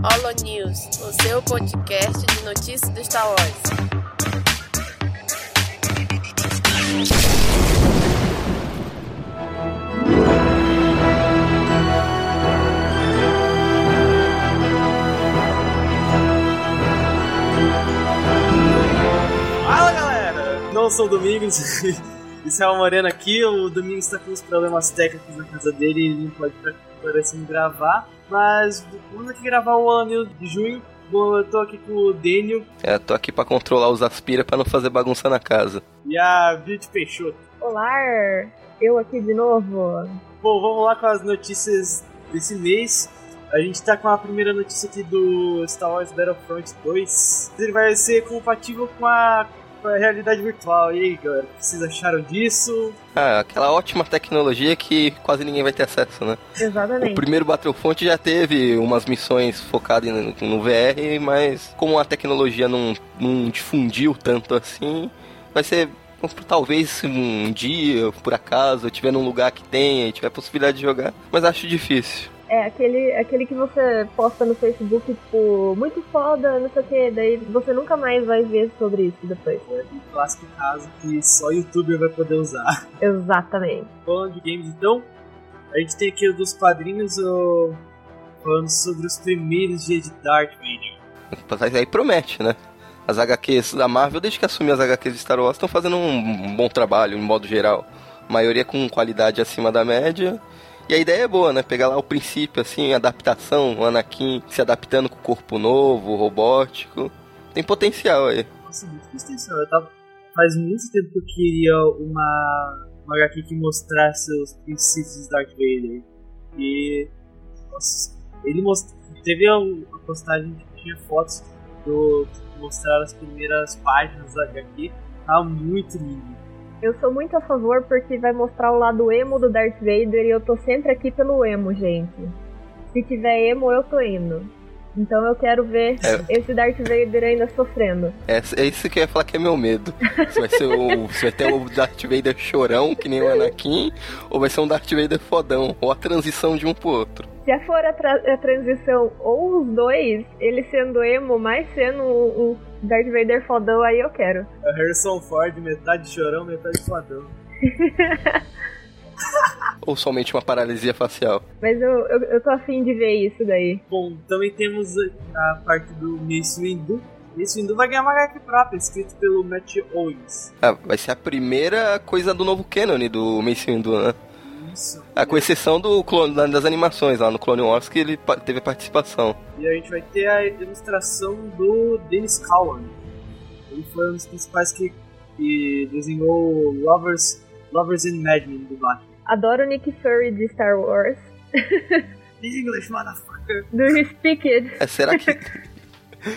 Holo News, o seu podcast de notícias do Star Wars. Fala galera! Não sou o Domingos, isso é o Moreno aqui. O Domingos está com uns problemas técnicos na casa dele e ele não pode estar parecendo gravar. Mas vamos aqui gravar o ano de junho. Bom, eu tô aqui com o Daniel É, tô aqui pra controlar os aspira pra não fazer bagunça na casa. e a Beauty Peixoto. Olá, eu aqui de novo. Bom, vamos lá com as notícias desse mês. A gente tá com a primeira notícia aqui do Star Wars Battlefront 2. Ele vai ser compatível com a realidade virtual. E aí, galera, o que vocês acharam disso? Ah, aquela ótima tecnologia que quase ninguém vai ter acesso, né? O Exatamente. primeiro Battlefront já teve umas missões focadas no, no VR, mas como a tecnologia não, não difundiu tanto assim, vai ser talvez um dia, por acaso, eu tiver num lugar que tenha e tiver possibilidade de jogar, mas acho difícil. É aquele, aquele que você posta no Facebook, tipo, muito foda, não sei o que, daí você nunca mais vai ver sobre isso depois. É um clássico caso que só youtuber vai poder usar. Exatamente. Falando de games, então, a gente tem aqui o dos quadrinhos ó, falando sobre os primeiros dias de Darth Vader. Mas aí promete, né? As HQs da Marvel, desde que assumiu as HQs de Star Wars, estão fazendo um bom trabalho, em modo geral. A maioria com qualidade acima da média. E a ideia é boa, né? Pegar lá o princípio, assim, adaptação, o Anakin se adaptando com o corpo novo, robótico. Tem potencial aí. Nossa, muito extensão. Eu tava... Faz muito tempo que eu queria uma, uma HQ que mostrasse os princípios de Darth Vader. E. Nossa, ele teve uma postagem que tinha fotos do. que mostraram as primeiras páginas da HQ. Tava muito lindo. Eu sou muito a favor porque vai mostrar o lado emo do Darth Vader e eu tô sempre aqui pelo emo, gente. Se tiver emo, eu tô indo. Então eu quero ver É. esse Darth Vader ainda sofrendo. É, é isso que eu ia falar que é meu medo. Se vai, ser o, se vai ter o Darth Vader chorão, que nem o Anakin, ou vai ser um Darth Vader fodão, ou a transição de um pro outro. Se for a, tra- a transição ou os dois, ele sendo emo, mais sendo um, um Darth Vader fodão, aí eu quero. É Harrison Ford, metade chorão, metade fodão. Ou somente uma paralisia facial. Mas eu, eu, eu tô afim de ver isso daí. Bom, também temos a parte do Mace Windu. Mace Windu vai ganhar uma HQ própria, escrito pelo Matt Owens. Ah, vai ser a primeira coisa do novo canon do Mace Windu, né? Isso. Ah, com exceção do clone, da- das animações lá no Clone Wars, que ele teve participação. E a gente vai ter a ilustração do Dennis Cowan. Ele foi um dos principais que, que desenhou Lovers, Lovers and Madmen do Batman. Adoro Nick Fury de Star Wars. English, motherfucker! Do You Speak It. É, será que.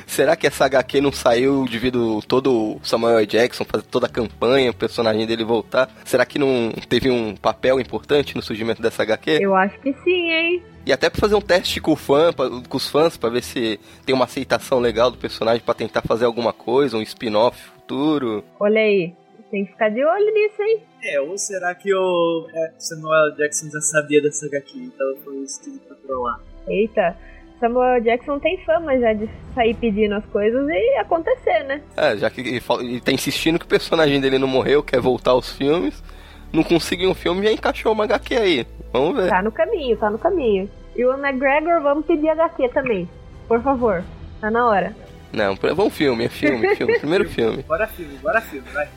será que essa HQ não saiu devido todo o Samuel. Jackson fazer toda a campanha, o personagem dele voltar? Será que não teve um papel importante no surgimento dessa HQ? Eu acho que sim, hein? E até pra fazer um teste com, o fã, pra- com os fãs, pra ver se tem uma aceitação legal do personagem pra tentar fazer alguma coisa, um spin-off futuro. Olha aí. Tem que ficar de olho nisso, hein? É, ou será que o é, Samuel. Jackson já sabia dessa HQ, então foi isso tudo pra trollar? Eita. Samuel Jackson tem fama já de sair pedindo as coisas e acontecer, né? É, já que ele, tá insistindo que o personagem dele não morreu, quer voltar aos filmes, não conseguiu um filme e já encaixou uma HQ aí. Vamos ver. Tá no caminho, tá no caminho. E o McGregor, vamos pedir HQ também. Por favor. Tá na hora. Não, vamos filme, é filme, filme, primeiro filme. Bora filme, bora filme, vai.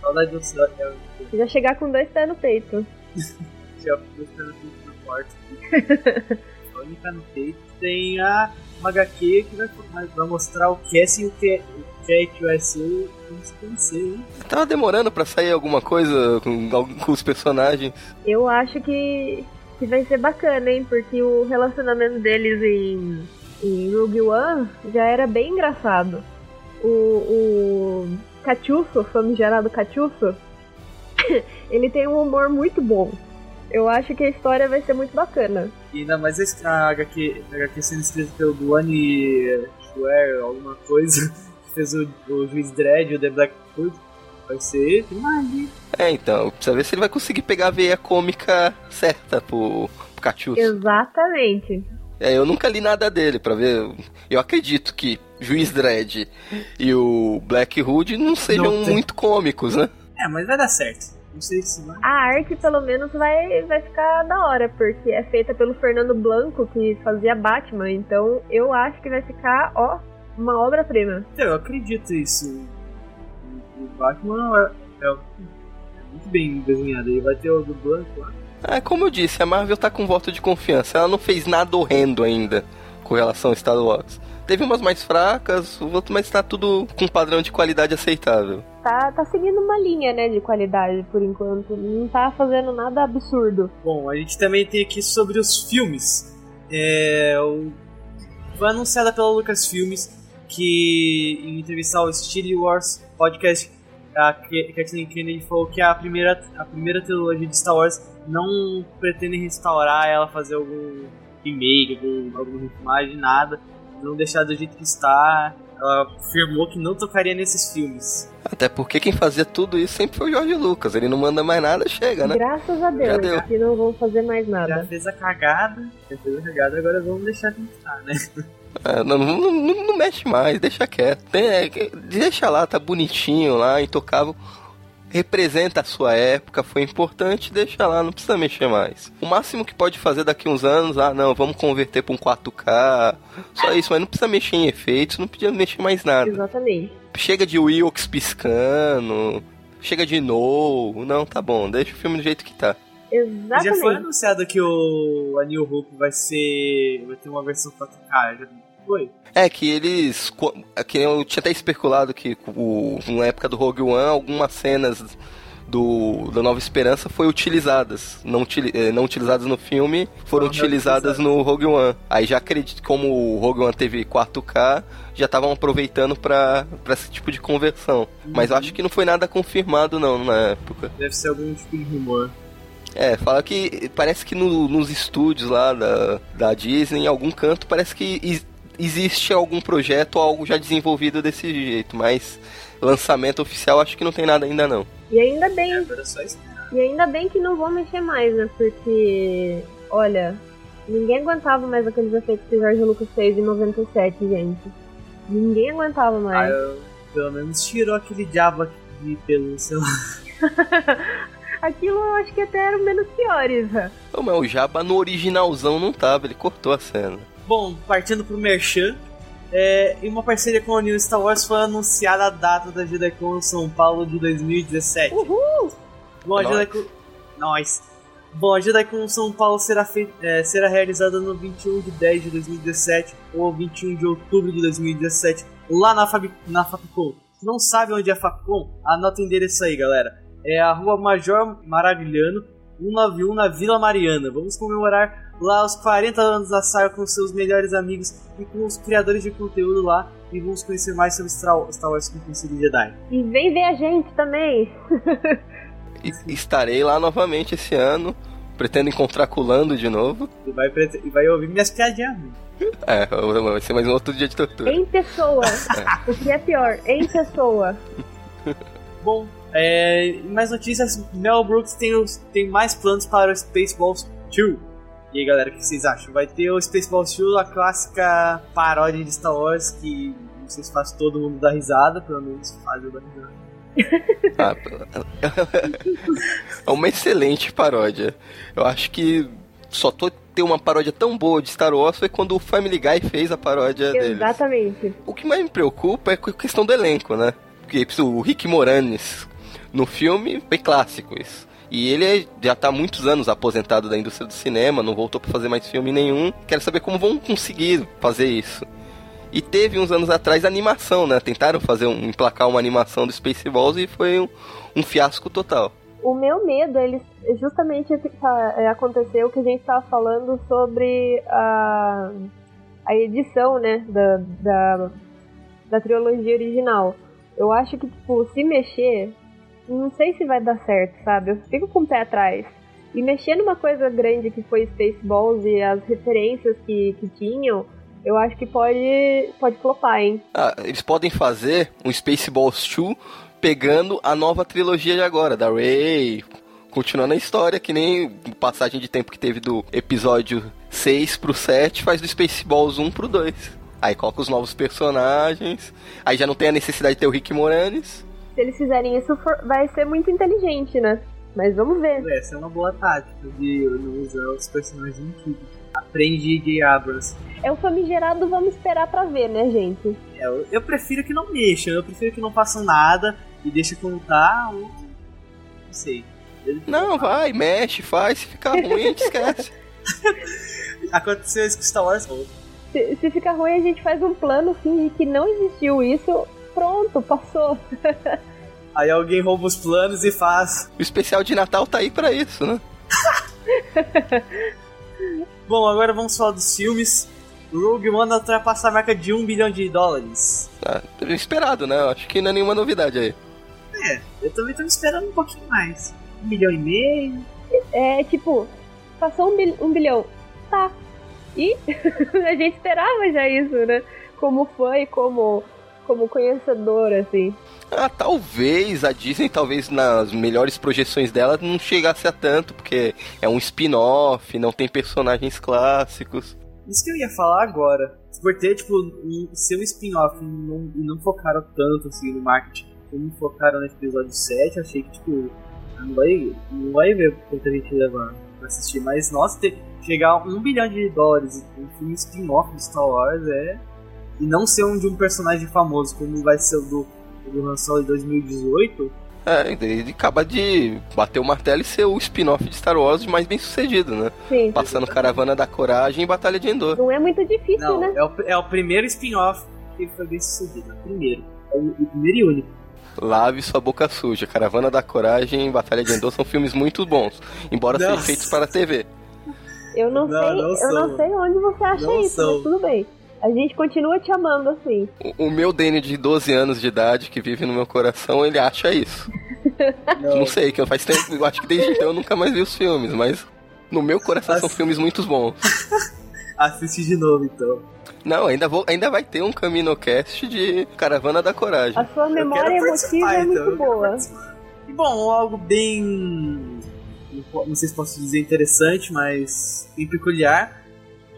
Saudade do céu, é o Já chegar com dois pés no peito. já buscando tudo no quarto. A única no peito tem a uma HQ que vai, vai mostrar o Cassie e o que o que é que vai ser hein? Tava demorando pra sair alguma coisa com, com os personagens. Eu acho que, que vai ser bacana, hein? Porque o relacionamento deles em, em Rogue One já era bem engraçado. O, o Cachuço, famigerado Cachuço, ele tem um humor muito bom. Eu acho que a história vai ser muito bacana. E ainda mais esse- a HQ, a HQ sendo escrita pelo Duane Schwer, alguma coisa, que fez o, o Juiz Dredd e o The Black Hood. Vai ser demais, hein? É, então, precisa ver se ele vai conseguir pegar a veia cômica certa pro, pro Cachus. Exatamente. É, eu nunca li nada dele pra ver. Eu acredito que Juiz Dredd e o Black Hood não sejam Não muito cômicos, né? É, mas vai dar certo. Não sei se vai. A arte, pelo menos, vai, vai ficar da hora, porque é feita pelo Fernando Blanco, que fazia Batman. Então eu acho que vai ficar, ó, uma obra-prima. Eu acredito isso. O Batman é, é muito bem desenhado. Ele vai ter o do Blanco lá. Ah, como eu disse, a Marvel tá com voto de confiança. Ela não fez nada horrendo ainda com relação a Star Wars. Teve umas mais fracas, o outro, mas tá tudo com padrão de qualidade aceitável. Tá, tá seguindo uma linha, né, de qualidade por enquanto. Não tá fazendo nada absurdo. Bom, a gente também tem aqui sobre os filmes. É, o... Foi anunciada pela Lucasfilmes que em entrevista ao Steely Wars podcast, a Kathleen Kennedy falou que a primeira, a primeira trilogia de Star Wars não pretende restaurar ela, fazer algum remake, algum, alguma refilmagem, nada. Não deixar do jeito que está. Ela afirmou que não tocaria nesses filmes. Até porque quem fazia tudo isso sempre foi o George Lucas. Ele não manda mais nada, chega, né? Graças a Já Deus, deu. que não vão fazer mais Já nada. fez a cagada, já fez a cagada, agora vamos deixar como está, né? É, não, não, não- não mexe mais, deixa quieto. Tem- é, deixa lá, tá bonitinho lá, intocável. Representa a sua época, foi importante, deixa lá, não precisa mexer mais. O máximo que pode fazer daqui uns anos, ah não, vamos converter pra um 4K. Só isso, mas não precisa mexer em efeitos, não precisa mexer mais nada. Exatamente. Chega de Wilkes piscando, chega de No. Não, tá bom, deixa o filme do jeito que tá. Já foi Exatamente. anunciado que o a New Hope vai ser. vai ter uma versão 4K, já foi? É que eles. é Que eu tinha até especulado que o, na época do Rogue One, algumas cenas do, da Nova Esperança foi utilizadas. Não, eh, não utilizadas no filme, foram Não utilizadas no Rogue One. Aí já acredito que como o Rogue One teve 4K, já estavam aproveitando pra, pra esse tipo de conversão. Mas eu acho que não foi nada confirmado não na época. Deve ser algum tipo de rumor. É, fala que parece que no- nos estúdios lá da, da Disney, em algum canto, parece que existe algum projeto ou algo já desenvolvido desse jeito, mas lançamento oficial acho que não tem nada ainda não. E ainda bem, é esperar. e ainda bem que não vão mexer mais, né? Porque, olha, ninguém aguentava mais aqueles efeitos que o Jorge Lucas fez em 97, gente. Ninguém aguentava Ah, mais. eu, pelo menos tirou aquele diabo aqui de pelúcia lá. Aquilo eu acho que até eram menos piores. né? Ô, mas o Jabba no originalzão não tava, ele cortou a cena. Bom, partindo pro Merchan. É, em uma parceria com a New Star Wars foi anunciada a data da JediCon São Paulo de 2017. Uhul! Bom, a Nós. Bom, a JediCon São Paulo será, fei- é, será realizada no 21 de 10 de 2017 ou 21 de outubro de 2017, lá na, Fabi, na Fapcom. Se não sabe onde é a Fapcom, anota o endereço aí, galera. É a Rua Major Maravilhano, 191 na Vila Mariana. Vamos comemorar lá os 40 anos da saga com seus melhores amigos e com os criadores de conteúdo lá e vamos conhecer mais sobre Star Star Wars com o Conselho Jedi. E vem ver a gente também. E estarei lá novamente esse ano. Pretendo encontrar com o Lando de novo. E vai, e vai ouvir minhas piadinhas. É, vai ser mais um outro dia de tortura. Em pessoa. o que é pior, em pessoa. Bom, é, mais notícias: Mel Brooks tem, tem mais planos para o Spaceballs 2. E aí, galera, o que vocês acham? Vai ter o Spaceballs 2, a clássica paródia de Star Wars que não sei se faz todo mundo dar risada, pelo menos faz eu dar risada. Ah, é uma excelente paródia. Eu acho que só tô ter uma paródia tão boa de Star Wars foi quando o Family Guy fez a paródia deles. Exatamente. O que mais me preocupa é a questão do elenco, né? Porque o Rick Moranis no filme foi clássico isso. E ele é- já tá há muitos anos aposentado da indústria do cinema, não voltou pra fazer mais filme nenhum. Quero saber como vão conseguir fazer isso. E teve uns anos atrás animação, né? Tentaram fazer um, emplacar uma animação do Spaceballs e foi um, um fiasco total. O meu medo, ele justamente tá- é, aconteceu que a gente tava falando sobre a, a edição, né, da, da, da trilogia original. Eu acho que, tipo, se mexer, não sei se vai dar certo, sabe? Eu fico com o pé atrás. E mexer numa coisa grande que foi Spaceballs e as referências que, que tinham, eu acho que pode, pode flopar, hein? Ah, eles podem fazer um Spaceballs 2 pegando a nova trilogia de agora, da Rey, Continuando a história, que nem passagem de tempo que teve do episódio 6 pro 7, faz do Spaceballs 1 pro 2. Aí coloca os novos personagens, aí já não tem a necessidade de ter o Rick Moranis. Se eles fizerem isso, for- vai ser muito inteligente, né? Mas vamos ver. Essa é uma boa tática de não usar os personagens antigos. Aprende J. Abrams. É o famigerado, vamos esperar pra ver, né, gente? É, eu, eu prefiro que não mexam, eu prefiro que não façam nada e deixa contar ou. Não sei. Não, vai, mexe, faz, se ficar ruim, a gente esquece. Aconteceu isso com Star Wars. Se, se ficar ruim, a gente faz um plano, finge que não existiu isso. Pronto, passou. Aí alguém rouba os planos e faz. O especial de Natal tá aí pra isso, né? Bom, agora vamos falar dos filmes. Rogue One ultrapassa a marca de 1 bilhão de dólares. Ah, esperado, né? Acho que não é nenhuma novidade aí. É, eu também tô esperando um pouquinho mais. Um milhão e meio. É tipo, passou um, bil- um bilhão. Tá. E a gente esperava já isso, né? Como fã e como, como conhecedor, assim. Ah, talvez a Disney, talvez nas melhores projeções dela, não chegasse a tanto, porque é um spin-off, não tem personagens clássicos. Isso que eu ia falar agora. Por ter, tipo, um, ser um spin-off e não, não focaram tanto assim no marketing como focaram no episódio 7, eu achei que, tipo, não vai, não vai ver quanta gente leva pra assistir. Mas, nossa, ter, chegar a um bilhão de dólares em um filme spin-off de Star Wars é. E não ser um de um personagem famoso, como vai ser o do, do Han Solo em 2018. É, ele acaba de bater o martelo e ser o spin-off de Star Wars mais bem sucedido, né? Sim. Passando Caravana da Coragem e Batalha de Endor. Não é muito difícil, Não, né? é o, é o primeiro spin-off que foi bem sucedido. é O primeiro. É o, o primeiro e único. Lave sua boca suja. Caravana da Coragem e Batalha de Endor são filmes muito bons, embora sejam feitos para a TV. Eu não, Não, sei, não eu não sei onde você acha Não isso, são. mas tudo bem. A gente continua te amando assim. O, o meu Dane de 12 anos de idade, que vive no meu coração, ele acha isso. Não sei, que faz tempo, eu acho que desde então eu nunca mais vi os filmes, mas no meu coração são filmes muito bons. Assiste de novo, então. Não, ainda, vou, ainda vai ter um CaminoCast de Caravana da Coragem. A sua memória emotiva é muito então, boa. E bom, algo bem. não Não sei se posso dizer interessante, mas bem peculiar.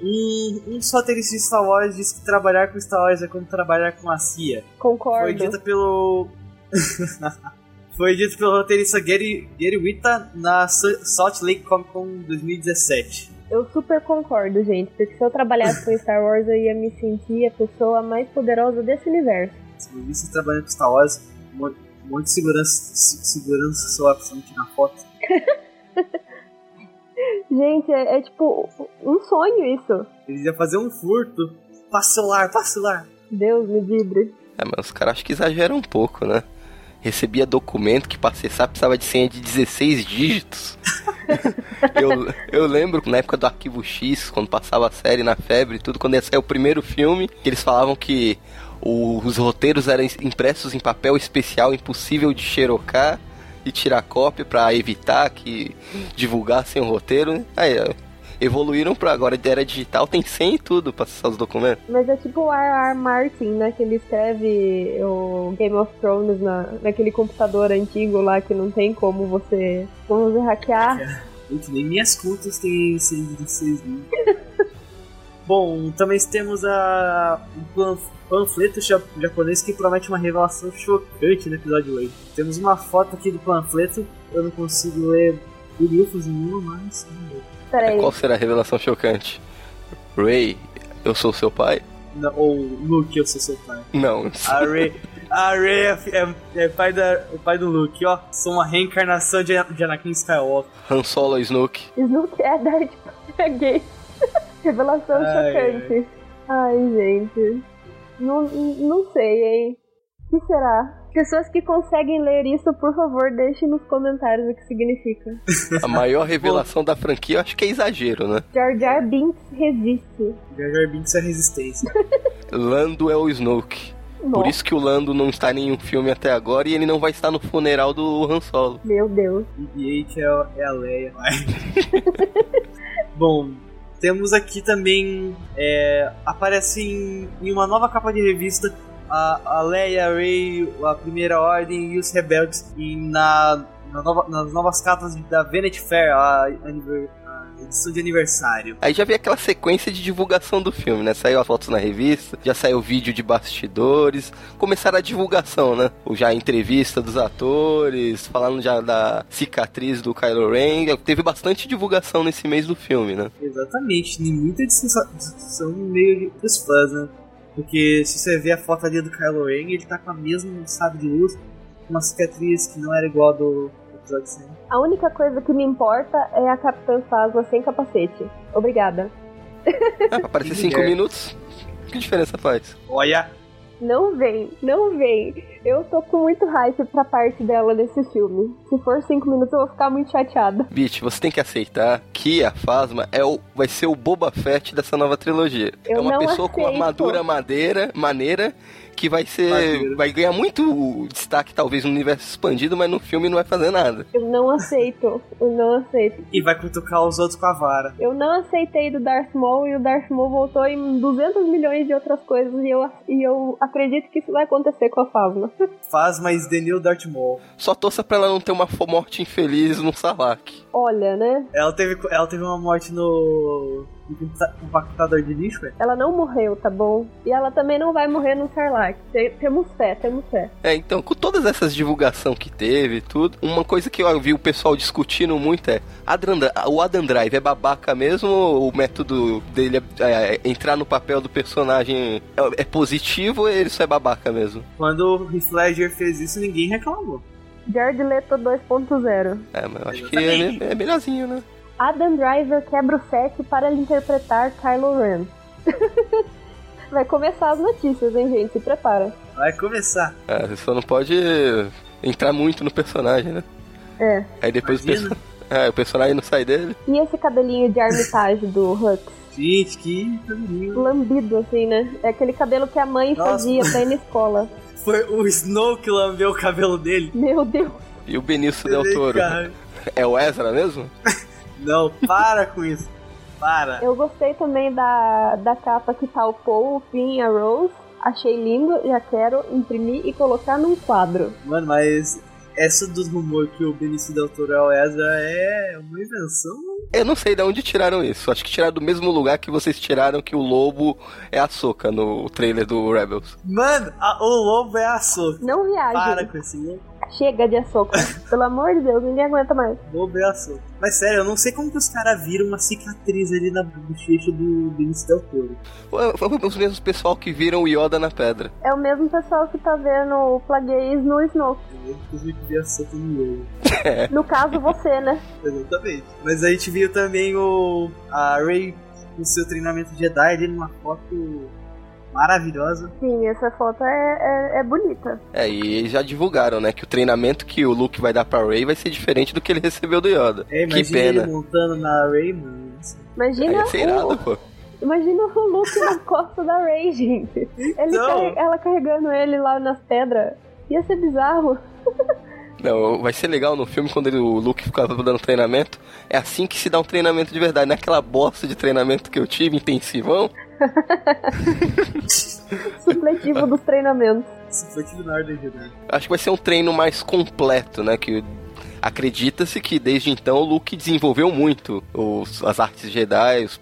Um, um dos roteiristas de Star Wars disse que trabalhar com Star Wars é como trabalhar com a CIA. Foi Concordo. dito pelo. Foi dito pelo roteirista Gary, Gary na Sa- Salt Lake Comic Con 2017. Eu super concordo, gente. Porque se eu trabalhasse com Star Wars, eu ia me sentir a pessoa mais poderosa desse universo. Se eu visse trabalhando com Star Wars, um monte, de segurança, se- segurança só você tirar foto. Gente, é, é tipo um sonho isso. Eles iam fazer um furto. Passa o celular, passa o celular. Deus me livre. É, mas os caras acho que exageram um pouco, né? Recebia documento que pra acessar precisava de senha de 16 dígitos. eu, eu lembro na época do Arquivo X, quando passava a série na febre e tudo, quando ia sair o primeiro filme, que eles falavam que os roteiros eram impressos em papel especial impossível de xerocar e tirar cópia pra evitar que divulgassem o roteiro. né? Aí, ó, evoluíram pra agora era digital, tem senha e tudo pra acessar os documentos. Mas é tipo o R.R. Martin, né? Que ele escreve o Game of Thrones na, naquele computador antigo lá que não tem como você, como você hackear. Gente, nem minhas contas têm 116 mil. Bom, também temos a, um pan- panfleto ja- japonês que promete uma revelação chocante no episódio 8. Temos uma foto aqui do panfleto, eu não consigo ler bolhufas nenhuma, mas. Peraí. Qual será a revelação chocante? Ray, eu sou seu pai? Não, ou Luke, eu sou seu pai. Não. A Rey, a Rey é, é- é pai, da, é pai do Luke, ó. Sou uma reencarnação de, de Anakin Skywalker. Han Solo Snoke. Snook é Darth é gay. Revelação Ai, chocante. Ai, gente. Não, não sei, hein? O que será? Pessoas que conseguem ler isso, por favor, deixem nos comentários o que significa. A maior revelação da franquia, eu acho que é exagero, né? Jar Jar Binks resiste. Jar Jar Binks é resistência. Lando é o Snoke. Por Nossa, isso que o Lando não está em nenhum filme até agora e ele não vai estar no funeral do Han Solo. meu Deus. BB-8 é, é a Leia. Bom, temos aqui também. É, aparece em, em uma nova capa de revista a, a Leia, a Rey, a Primeira Ordem e os Rebeldes. E na, na nova- nas novas cartas da Vanity Fair, a, a edição de aniversário. Aí já veio aquela sequência de divulgação do filme, né? Saiu as fotos na revista, já saiu vídeo de bastidores, começaram a divulgação, né? O já a entrevista dos atores, falando já da cicatriz do Kylo Ren. Teve bastante divulgação nesse mês do filme, né? Exatamente, tem muita discussão no meio dos fãs, né? Porque se você ver a foto ali do Kylo Ren, ele tá com a mesma sabe de luz, uma cicatriz que não era igual a do episódio 100. A única coisa que me importa é a Capitã Phasma sem capacete. Obrigada. Ah, pra aparecer cinco Mulher. minutos, que diferença faz? Olha, Não vem, não vem. Eu tô com muito hype pra parte dela nesse filme. Se for cinco minutos, eu vou ficar muito chateada. Bitch, você tem que aceitar que a Phasma é o, vai ser o Boba Fett dessa nova trilogia. Eu é uma não pessoa com aceito. armadura madeira, maneira que vai ser. Madeira. Vai ganhar muito destaque, talvez, no universo expandido, mas no filme não vai fazer nada. Eu não aceito. Eu não aceito. e vai cutucar os outros com a vara. Eu não aceitei do Darth Maul e o Darth Maul voltou em 200 milhões de outras coisas e eu, e eu acredito que isso vai acontecer com a Phasma. Faz mais Daniel Darth Maul. Só torça pra ela não ter uma morte infeliz no Sarlacc. Olha, né? Ela teve, ela teve uma morte no, compactador de lixo, velho. Ela não morreu, tá bom? E ela também não vai morrer no Sarlacc. Te- Temos fé, temos fé. É, então, com todas essas divulgação que teve e tudo, uma coisa que eu vi o pessoal discutindo muito é: o Adam Drive é babaca mesmo ou o método dele é, é, entrar no papel do personagem é, é positivo ou ele só é babaca mesmo? Quando o Heath Ledger fez isso, ninguém reclamou. Jared Leto 2.0. É, mas eu acho que é, é melhorzinho, né? Adam Driver quebra o set para lhe interpretar Kylo Ren. Vai começar as notícias, hein, gente? Se prepara. Vai começar. É, você só não pode entrar muito no personagem, né? É. Aí depois o, perso- é, o personagem não sai dele. E esse cabelinho de Armitage do Hux? Gente, que cabelinho. Lambido, assim, né? É aquele cabelo que a mãe Nossa. fazia pra ir na escola. Foi o Snow que lambeu o cabelo dele. Meu Deus. E o Benício Del Toro. É o Ezra mesmo? Não, para com isso. Para. Eu gostei também da, da capa que tá o Paul, o Finn e a Rose. Achei lindo, já quero imprimir e colocar num quadro. Mano, mas essa dos rumores que o Benício Del Toro é o Ezra é uma invenção. Eu não sei de onde tiraram isso. Acho que tiraram do mesmo lugar que vocês tiraram que o lobo é a soca no trailer do Rebels. Mano, a- o lobo é a Soca. Não reage. Para com esse lobo. Chega de açúcar. Pelo amor de Deus, ninguém aguenta mais. Lobo é a Soca. Mas sério, eu não sei como que os caras viram uma cicatriz ali na bochecha do Benício Del Toro. Foi foi os mesmos pessoal que viram o Yoda na pedra. É o mesmo pessoal que tá vendo o Plagueis no a Soca no caso, você, né? Exatamente. Mas a gente viu também o a Rey no seu treinamento Jedi ali numa foto maravilhosa. Sim, essa foto é, é, é bonita. É, e eles já divulgaram, né, que o treinamento que o Luke vai dar pra Rey vai ser diferente do que ele recebeu do Yoda. É, que imagina pena. ele montando na mano. Aí Imagina, irado, o, pô. imagina o Luke na costa da Rey, gente. Ele Então. carre- ela carregando ele lá nas pedras. Ia ser bizarro. Não, vai ser legal no filme quando ele- o Luke ficava dando treinamento. É assim que se dá um treinamento de verdade, não é aquela bosta de treinamento que eu tive, intensivão. Supletivo dos treinamentos. Tudo na ordem Jedi. Acho que vai ser um treino mais completo, né? Que acredita-se que desde então o Luke desenvolveu muito os- as artes Jedi, os,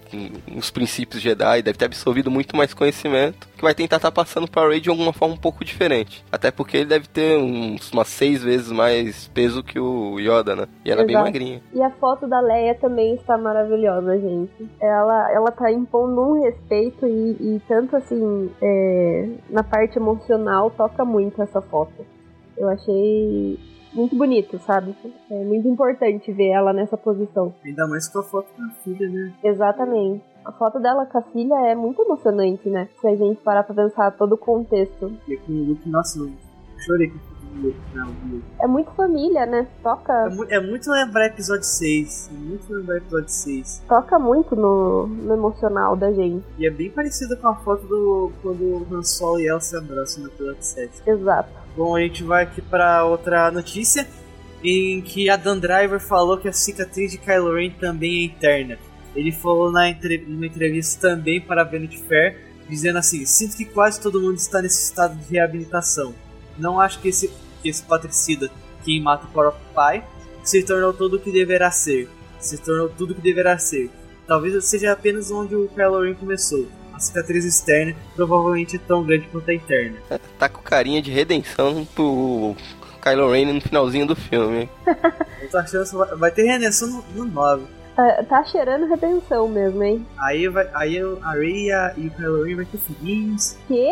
os princípios Jedi, deve ter absorvido muito mais conhecimento, que vai tentar estar passando pra Rey de alguma forma um pouco diferente. Até porque ele deve ter uns, umas seis vezes mais peso que o Yoda, né? E ela é bem magrinha. E a foto da Leia também está maravilhosa, gente. Ela, ela tá impondo um respeito e, e tanto assim, é, na parte emocional, toca muito essa foto. Eu achei muito bonito, sabe? É muito importante ver ela nessa posição. Ainda mais com a foto da filha, né? Exatamente. A foto dela com a filha é muito emocionante, né? Se a gente parar pra pensar todo o contexto. E com o Luke, nossa, eu chorei com. É muito família, né? É, Toca, mu- é muito lembrar episódio 6. É muito lembrar episódio 6. toca muito no, no emocional da gente. E é bem parecido com a foto do quando o Han Solo e ela se abraçam no episódio 7. Exato. Bom, a gente vai aqui pra outra notícia em que a Driver falou que a cicatriz de Kylo Ren também é interna. Ele falou na entre... numa entrevista também para a Vanity Fair, dizendo assim: Sinto que quase todo mundo está nesse estado de reabilitação. Não acho que esse, que esse patricida, quem mata o próprio pai, se tornou tudo o que deverá ser. Se tornou tudo o que deverá ser. Talvez seja apenas onde o Kylo Ren começou. A cicatriz externa provavelmente é tão grande quanto a interna. Tá com carinha de redenção pro Kylo Ren no finalzinho do filme. Eu tô achando que vai ter redenção no, no 9. Tá, tá cheirando redenção mesmo, hein? Aí, vai, aí a Rey e, a, e o Kylo Ren vai ter filhinhos. Quê?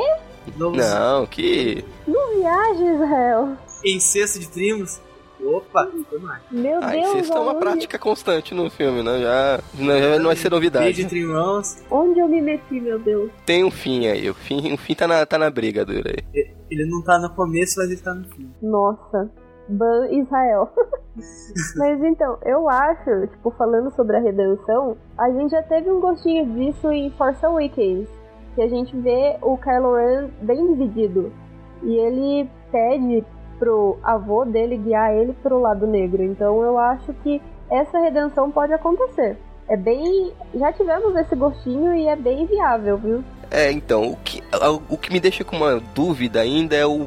Novos Não, que. Não viaja, Israel. incesto de primos. Opa, foi mais. Meu Ah, Deus, isso é uma prática constante no filme, né? Já, não, já não vai ser Beijo novidade. onde eu me meti, meu Deus? Tem um fim aí, o fim, o fim tá, na, tá na briga dura aí. Ele não tá no começo, mas ele tá no fim. Nossa, ban Israel. Mas então, eu acho, tipo, falando sobre a redenção, a gente já teve um gostinho disso em Force Awakens. Que a gente vê o Kylo Ren bem dividido. E ele pede pro avô dele guiar ele pro lado negro. Então eu acho que essa redenção pode acontecer. É bem. Já tivemos esse gostinho e é bem viável, viu? É, então, o que, o que me deixa com uma dúvida ainda é o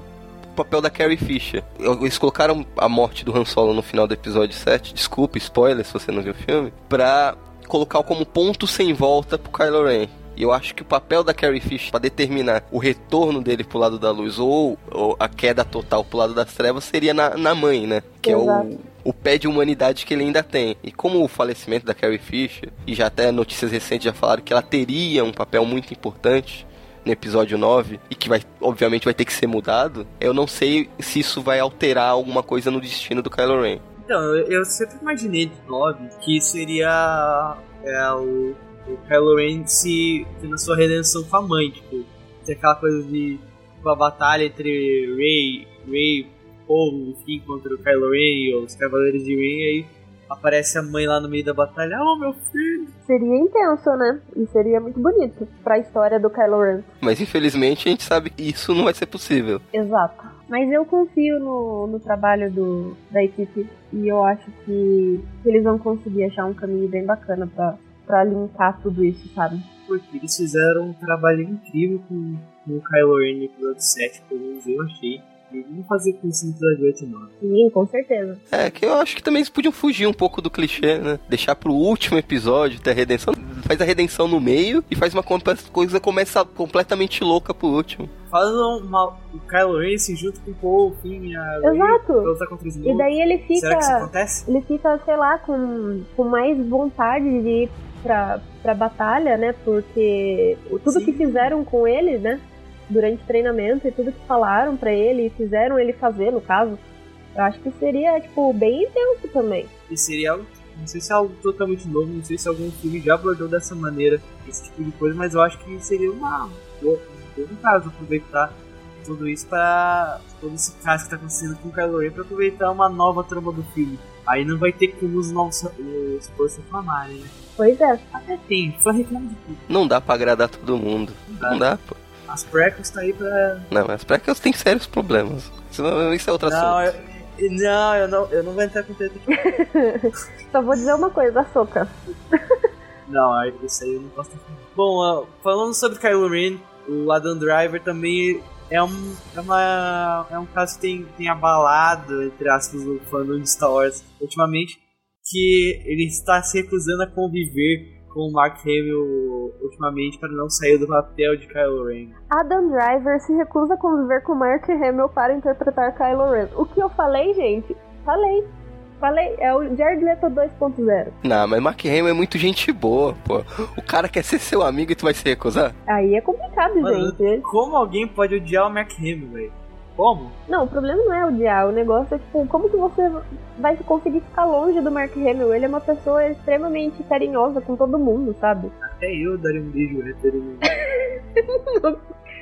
papel da Carrie Fisher. Eles colocaram a morte do Han Solo no final do episódio 7, desculpa, spoiler se você não viu o filme, pra colocar como ponto sem volta pro Kylo Ren. E eu acho que o papel da Carrie Fisher pra determinar o retorno dele pro lado da luz ou, ou a queda total pro lado das trevas seria na, na mãe, né? Que é Exato. o, o pé de humanidade que ele ainda tem. E como o falecimento da Carrie Fisher, e já até notícias recentes já falaram que ela teria um papel muito importante no episódio 9 e que vai obviamente vai ter que ser mudado, eu não sei se isso vai alterar alguma coisa no destino do Kylo Ren. Então, eu, eu sempre imaginei de 9 que seria é, o, o Kylo Ren se tendo a sua redenção com a mãe, tipo, ter aquela coisa de tipo, a batalha entre Rey, Rey, Poe, enfim, contra o Kylo Ren e os Cavaleiros de Ren, aí aparece a mãe lá no meio da batalha, oh meu filho! Seria intenso, né? E seria muito bonito pra história do Kylo Ren. Mas infelizmente a gente sabe que isso não vai ser possível. Exato. Mas eu confio no, no trabalho do, da equipe e eu acho que, que eles vão conseguir achar um caminho bem bacana pra, pra linkar tudo isso, sabe? Porque eles fizeram um trabalho incrível com, com o Kylo Ren no episódio 7, pelo menos eu achei. E vão fazer com isso no episódio 8 e 9. Sim, com certeza. É, que eu acho que também eles podiam fugir um pouco do clichê, né? Deixar pro último episódio ter a redenção. Faz a redenção no meio e faz uma coisa começa completamente louca pro último. Faz uma, o Kylo Ren se junto com o Paul, Finn e a Rey Exato. lutar contra os E daí ele Será que isso fica. acontece? Ele fica, sei lá, com, com mais vontade de ir pra, pra batalha, né? Porque tudo Sim. que fizeram com ele, né? Durante o treinamento e tudo que falaram pra ele e fizeram ele fazer, no caso, eu acho que seria, tipo, bem intenso também. E seria algo, não sei se é algo totalmente novo, não sei se algum filme já abordou dessa maneira esse tipo de coisa, mas eu acho que seria uma boa, um caso aproveitar tudo isso para todo esse caso que tá acontecendo com o Kylo Ren pra aproveitar uma nova trama do filme. Aí não vai ter como os novos os fãs reclamarem, né? Pois é. Até tem, fã reclama de tudo. Não dá pra agradar todo mundo. Não dá, pô. As prequels tá aí pra. Não, que eles têm sérios problemas. Senão, isso é outro Não, eu, não, eu não, eu não vou entrar com treta aqui. Só vou dizer uma coisa, a Soca. Não, aí- isso aí eu não posso Bom, ah, falando sobre Kylo Ren, o Adam Driver também é um, é uma, é um caso que tem, tem abalado, entre aspas, o fandom de Star Wars ultimamente, que ele está se recusando a conviver com o Mark Hamill ultimamente para não sair do papel de Kylo Ren. Adam Driver se recusa a conviver com Mark Hamill para interpretar Kylo Ren. O que eu falei, gente? Falei. Falei. É o Jared Leto 2.0. Não, mas Mark Hamill é muito gente boa, pô. O cara quer ser seu amigo e tu vai se recusar? Aí é complicado, Mano, gente. como alguém pode odiar o Mark Hamill, velho? Como? Não, o problema não é odiar. O negócio é, tipo, como que você vai conseguir ficar longe do Mark Hamill? Ele é uma pessoa extremamente carinhosa com todo mundo, sabe? Até eu daria um beijo hétero no...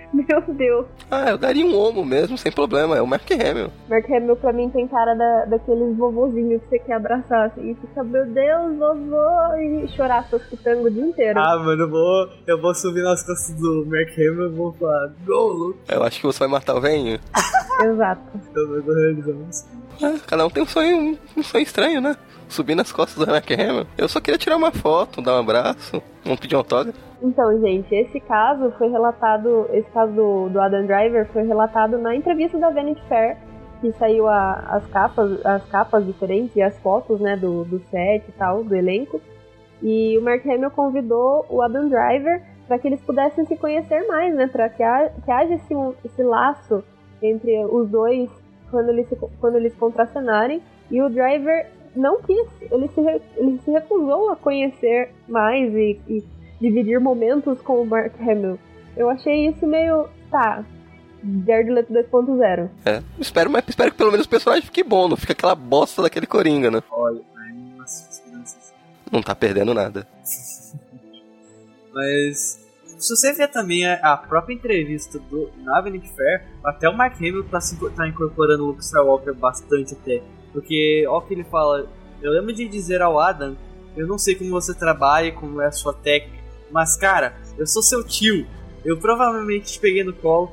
Meu Deus. Ah, eu daria um homo mesmo, sem problema. É o Mark Hamill. Mark Hamill pra mim tem cara da, daqueles vovozinhos que você quer abraçar assim, e fica, meu Deus, vovô, e chorar seus pitangos o dia inteiro. Ah, mano, eu vou, eu vou subir nas costas do Mark Hamill e vou falar, go, Luke. Eu acho que você vai matar o velhinho. Exato. Então eu vou realizar isso. Ah, cada um tem um sonho, um sonho estranho, né? Subir nas costas do Mark Hamill. Eu só queria tirar uma foto, dar um abraço, vamos pedir um autógrafo. Então, gente, esse caso foi relatado, esse caso do, do Adam Driver foi relatado na entrevista da Vanity Fair que saiu a, as capas, as capas diferentes e as fotos, né, do, do set e tal, do elenco. E o Mark Hamill convidou o Adam Driver para que eles pudessem se conhecer mais, né, para que, que haja esse, esse laço entre os dois quando eles quando eles contracenarem. E o Driver não quis, ele se, ele se recusou a conhecer mais e, e dividir momentos com o Mark Hamill. Eu achei isso meio. tá. Jared Leto 2.0. É, espero, mas espero que pelo menos o personagem fique bom, não fica aquela bosta daquele Coringa, né? Olha. Não tá perdendo nada. Mas se você ver também a, própria entrevista do na Fair, até o Mark Hamill tá, tá incorporando o Luke Skywalker bastante até. Porque, ó que ele fala, eu lembro de dizer ao Adam, eu não sei como você trabalha, como é a sua técnica, mas cara, eu sou seu tio, eu provavelmente te peguei no colo,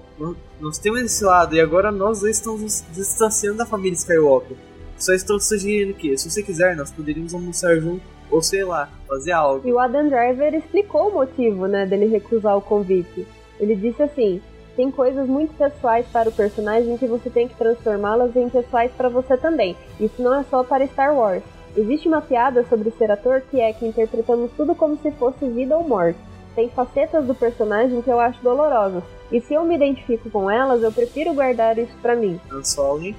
nós temos esse lado, e agora nós dois estamos nos distanciando da família Skywalker. Só estou sugerindo que, se você quiser, nós poderíamos almoçar junto, ou sei lá, fazer algo. E o Adam Driver explicou o motivo, né, dele recusar o convite. Ele disse assim: tem coisas muito pessoais para o personagem que você tem que transformá-las em pessoais para você também. Isso não é só para Star Wars. Existe uma piada sobre ser ator que é que interpretamos tudo como se fosse vida ou morte tem facetas do personagem que eu acho dolorosas. E se eu me identifico com elas, eu prefiro guardar isso pra mim. Han Solo, hein?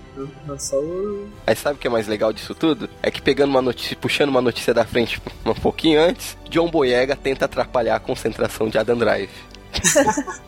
Han Solo... Aí sabe o que é mais legal disso tudo? É que pegando uma notícia, puxando uma notícia da frente um pouquinho antes, John Boyega tenta atrapalhar a concentração de Adam Drive.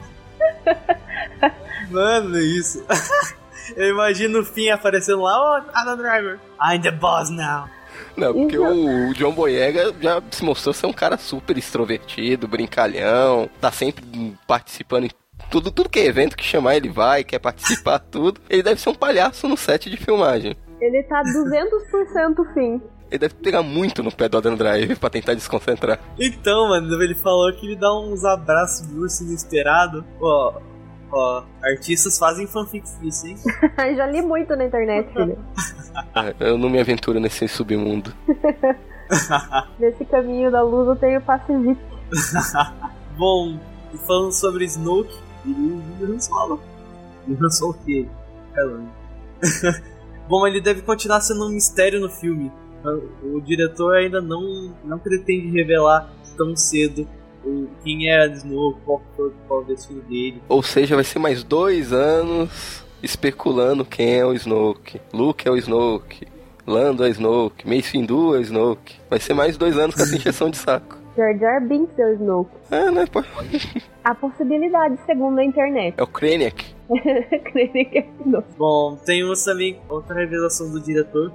Mano, isso. eu imagino o Finn aparecendo lá, oh, Adam Driver. I'm the boss now. Não, porque o John Boyega já se mostrou ser um cara super extrovertido, brincalhão, tá sempre participando em tudo, tudo que é evento que chamar ele vai, quer participar, tudo. Ele deve ser um palhaço no set de filmagem. Ele tá 200% fim. Ele deve pegar muito no pé do Adam Drive pra tentar desconcentrar. Então, mano, ele falou que ele dá uns abraços de urso inesperado. Ó, Ó, artistas fazem fanfics disso, hein? Já li muito na internet, filho. É, eu não me aventuro nesse submundo. Nesse caminho da luz eu tenho VIP. Bom, falando sobre Snoke, ele Han Solo. E Han Solo que Bom, ele deve continuar sendo um mistério no filme. O diretor ainda não, não pretende revelar tão cedo quem era Snoke, qual foi o destino dele. Ou seja, vai ser mais dois anos especulando quem é o Snoke. Luke é o Snoke. Lando é o Snoke. Mace Windu é o Snoke. Vai ser mais dois anos com essa injeção de saco. Jar Jar Binks é o Snoke. É, né? Pô. A possibilidade, segundo a internet. É o Krennic. Krennic é o Snoke. Bom, temos também outra revelação do diretor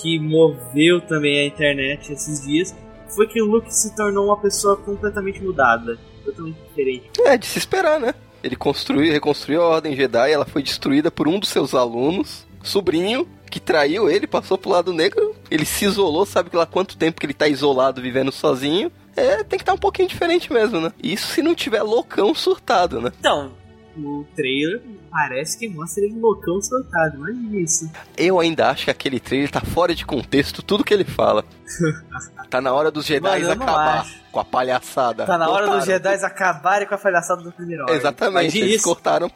que moveu também a internet esses dias foi que o Luke se tornou uma pessoa completamente mudada, totalmente diferente. É, de se esperar, né? Ele construiu, reconstruiu a Ordem Jedi, ela foi destruída por um dos seus alunos, sobrinho, que traiu ele, passou pro lado negro, ele se isolou, sabe lá quanto tempo que ele tá isolado, vivendo sozinho. É, tem que estar tá um pouquinho diferente mesmo, né? Isso se não tiver loucão surtado, né? Então, no trailer parece que mostra ele loucão surtado, imagina isso. Eu ainda acho que aquele trailer tá fora de contexto tudo que ele fala. tá na hora dos Jedi acabar acho. com a palhaçada. Tá na hora dos Jedi acabarem com a palhaçada do primeiro ordem. Exatamente, eles isso. cortaram.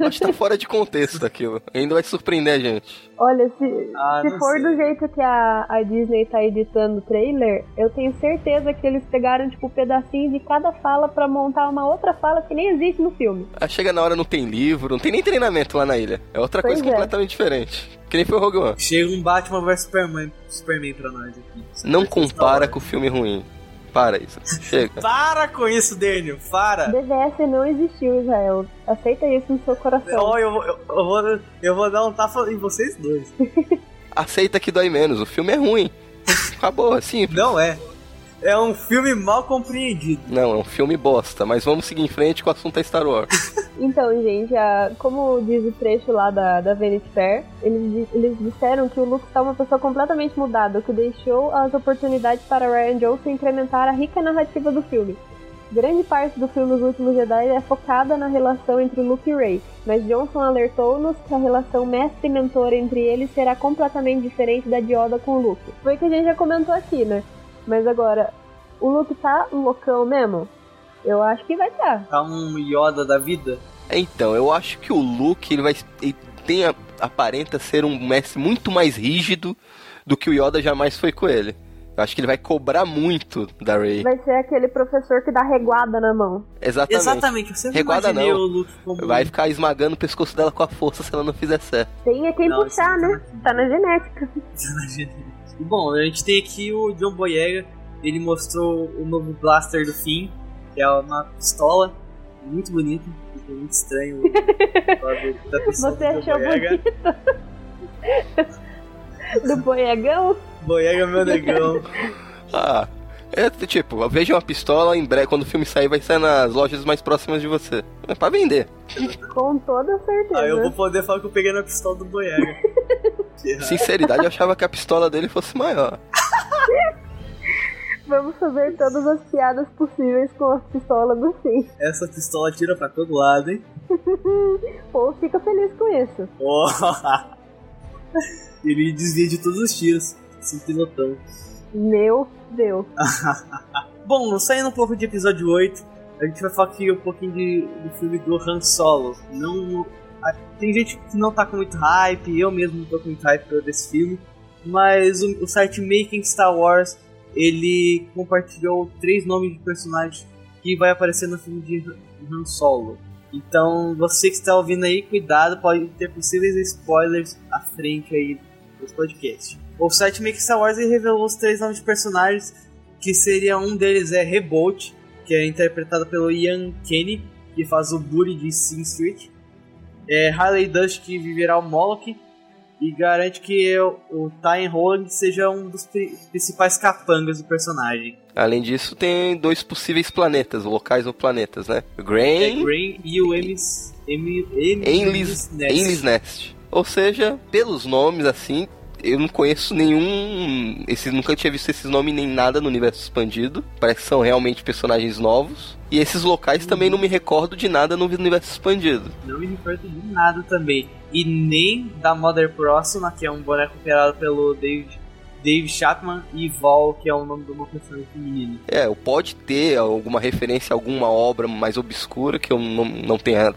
acho que tá fora de contexto aquilo. Ainda vai surpreender a gente. Olha, se, ah, se for sei. do jeito que a, a Disney tá editando o trailer, eu tenho certeza que eles pegaram, tipo, pedacinhos de cada fala para montar uma outra fala que nem existe no filme. Ah, chega na hora, não tem livro, não tem nem treinamento lá na ilha. É outra pois coisa é. completamente diferente. Que nem foi o Rogue One. Chega um Batman vs Superman, Superman pra nós aqui. Você não compara com o filme ruim. Para isso. Chega. para com isso, Daniel. Para. DVS não existiu, Israel. Aceita isso no seu coração. Oh, eu, eu, eu, vou, eu vou dar um tapa em vocês dois. Aceita que dói menos. O filme é ruim. Acabou, é simples. Não é. É um filme mal compreendido. Não, é um filme bosta, mas vamos seguir em frente com o assunto é Star Wars. Então, gente, a, como diz o trecho lá da, da Vanity Fair, eles, eles disseram que o Luke está uma pessoa completamente mudada, o que deixou as oportunidades para Ryan Johnson incrementar a rica narrativa do filme. Grande parte do filme Os Últimos Jedi é focada na relação entre Luke e Rey, mas Johnson alertou-nos que a relação mestre-mentor entre eles será completamente diferente da de Yoda com Luke. Foi o que a gente já comentou aqui, né? Mas agora, o Luke tá loucão mesmo? Eu acho que vai estar. Tá. tá um Yoda da vida? Então, eu acho que o Luke, ele vai. Ele, tem a, aparenta ser um mestre muito mais rígido do que o Yoda jamais foi com ele. Eu acho que ele vai cobrar muito da Rey. Vai ser aquele professor que dá reguada na mão. Exatamente. Exatamente, eu sempre Reguada não. o Luke como... Vai ficar esmagando o pescoço dela com a força se ela não fizer certo. Tem é quem Não, puxar, não né? Tá na genética. E, Bom, a gente tem aqui o John Boyega, ele mostrou o novo blaster do fim, que é uma pistola muito bonita, ficou muito estranho. da pistola Você do John achou Boyega. Do boiegão? Boyega, meu negão. Ah, é tipo, veja uma pistola em breve, quando o filme sair, vai sair nas lojas mais próximas de você. É pra vender. Com toda certeza. Aí eu vou poder falar que eu peguei na pistola do errado. Sinceridade, eu achava que a pistola dele fosse maior. Vamos fazer todas as piadas possíveis com a pistola do fim. Essa pistola tira pra todo lado, hein? Ou fica feliz com isso. Oh. Ele desvia de todos os tiros. Esse pilotão. Meu Deus. Bom, saindo um pouco de episódio 8, a gente vai falar aqui um pouquinho de, do filme do Han Solo. Não, a- tem gente que não tá com muito hype, eu mesmo não tô com muito hype desse filme, mas o, o site Making Star Wars ele compartilhou três nomes de personagens que vai aparecer no filme de Han- Solo. Então, você que está ouvindo aí, cuidado, pode ter possíveis spoilers à frente aí dos podcasts. O site Make Star Wars revelou os três nomes de personagens, que seria um deles é Rebolt, que é interpretado pelo Ian Kenny, que faz o Bully de Sing Street. É Harley Dust, que viverá o Moloch, e garante que o, o Ty Holland seja um dos pri- principais capangas do personagem. Além disso, tem dois possíveis planetas, locais ou planetas, né? É Grain Grain e o Emis... Enlis, Nest. Enlis Nest. Ou seja, pelos nomes assim, eu não conheço nenhum. Esse, nunca tinha visto esses nomes nem nada no universo expandido. Parece que são realmente personagens novos. E esses locais também não me recordo de nada no universo expandido. Não me recordo de nada também. E nem da Mother Próxima, que é um boneco operado pelo David, Dave Chapman, e Vol, que é o nome de uma personagem feminina. É, pode ter alguma referência a alguma obra mais obscura que eu não, não tenha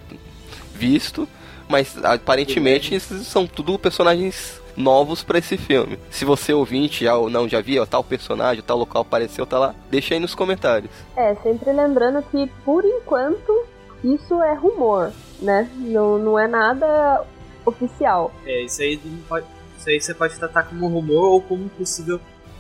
visto. Mas aparentemente esses são tudo personagens novos pra esse filme. Se você ouvinte já ou não já viu tal personagem, tal local apareceu, tá lá, deixa aí nos comentários. É, sempre lembrando que, por enquanto, isso é rumor, né? Não, não é nada oficial. É, isso aí, não pode, isso aí você pode tratar como rumor ou como possível,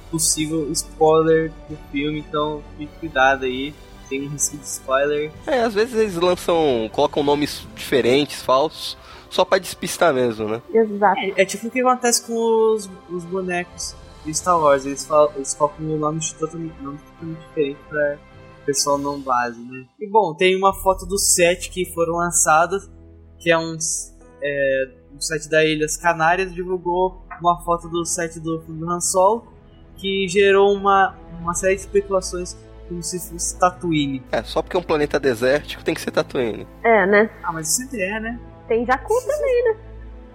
possível spoiler do filme, então fique cuidado aí. Tem um risco de spoiler. É, às vezes eles lançam, colocam nomes diferentes, falsos, só pra despistar mesmo, né? Exato. É, é tipo o que acontece com os, os bonecos de Star Wars. Eles, falam, eles colocam nomes totalmente, nomes totalmente diferentes pra pessoal não base, né? E bom, tem uma foto dos sete que foram lançados, que é um, é, um site da Ilhas Canárias, divulgou uma foto do site do filme do Han Solo, que gerou uma, uma série de especulações como se fosse Tatooine. É, só porque é um planeta desértico tem que ser Tatooine. É, né? Ah, mas sempre é, né? Tem Jakku também, né?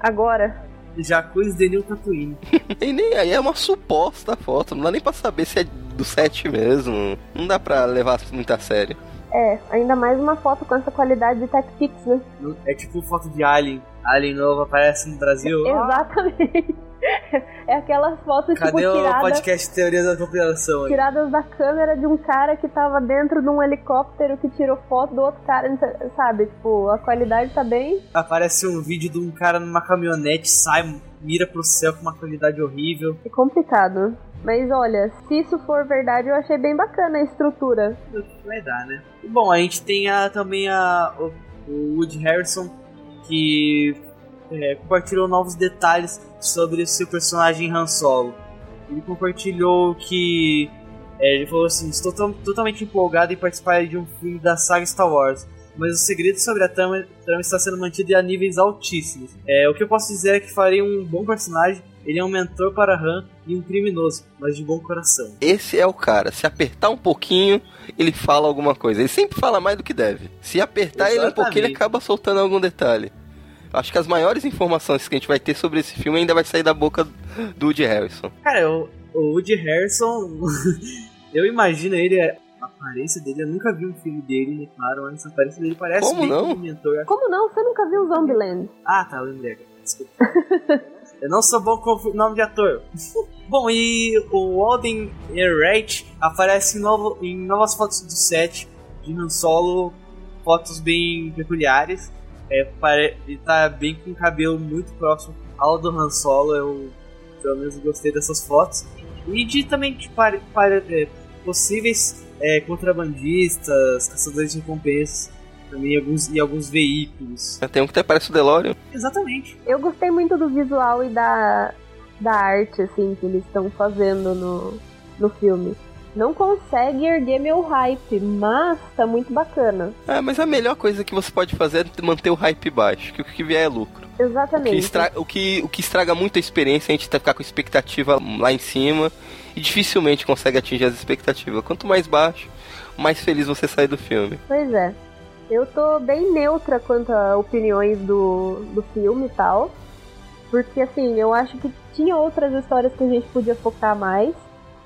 Agora. Jacuz Denil Tatooine. E nem aí é uma suposta foto, não dá nem pra saber se é do set mesmo. Não dá pra levar muito a sério. É, ainda mais uma foto com essa qualidade de TechPix, né? É tipo foto de Alien. Alien novo aparece no Brasil. Exatamente. É aquelas fotos, Cadê tipo, o tiradas, podcast Teoria da Conspiração tiradas da câmera de um cara que tava dentro de um helicóptero que tirou foto do outro cara, sabe? Tipo, a qualidade tá bem. Aparece um vídeo de um cara numa caminhonete, sai, mira pro céu com uma qualidade horrível. É complicado. Mas olha, se isso for verdade, eu achei bem bacana a estrutura. O vai dar, né? Bom, a gente tem a, também a, o, o Woody Harrison, que é, compartilhou novos detalhes sobre o seu personagem Han Solo. Ele compartilhou que. é, ele falou assim: Estou to- totalmente empolgado em participar de um filme da saga Star Wars. Mas o segredo sobre a trama, trama está sendo mantido a níveis altíssimos. É, o que eu posso dizer é que farei um bom personagem. Ele é um mentor para Han e um criminoso, mas de bom coração. Esse é o cara. Se apertar um pouquinho, ele fala alguma coisa. Ele sempre fala mais do que deve. Se apertar ele um pouquinho, ele Exatamente. acaba soltando algum detalhe. Acho que as maiores informações que a gente vai ter sobre esse filme ainda vai sair da boca do Woody Harrison. Cara, o, o Woody Harrison, eu imagino ele, a aparência dele, eu nunca vi um filme dele, né, claro, mas a aparência dele parece Como não? o mentor. Como não? Você nunca viu Zombieland? Ah, tá, lembrei. desculpa. Eu não sou bom com o nome de ator. bom, e o Alden Ehrenreich aparece em, novo, em novas fotos do set de Han Solo, fotos bem peculiares. É, ele tá bem com o cabelo muito próximo ao do Han Solo, eu pelo menos gostei dessas fotos. E de também de para, para, é, possíveis é, contrabandistas, caçadores de recompensas também alguns, e alguns veículos. Tem um que até parece o DeLorean. Exatamente. Eu gostei muito do visual e da, da arte, assim, que eles estão fazendo no, no filme. Não consegue erguer meu hype, mas tá muito bacana. É, mas a melhor coisa que você pode fazer é manter o hype baixo, que o que vier é lucro. Exatamente. O que, estraga, o que, o que estraga muito a experiência é a gente ficar com expectativa lá em cima e dificilmente consegue atingir as expectativas. Quanto mais baixo, mais feliz você sai do filme. Pois é. Eu tô bem neutra quanto a opiniões do, do filme e tal. Porque, assim, eu acho que tinha outras histórias que a gente podia focar mais.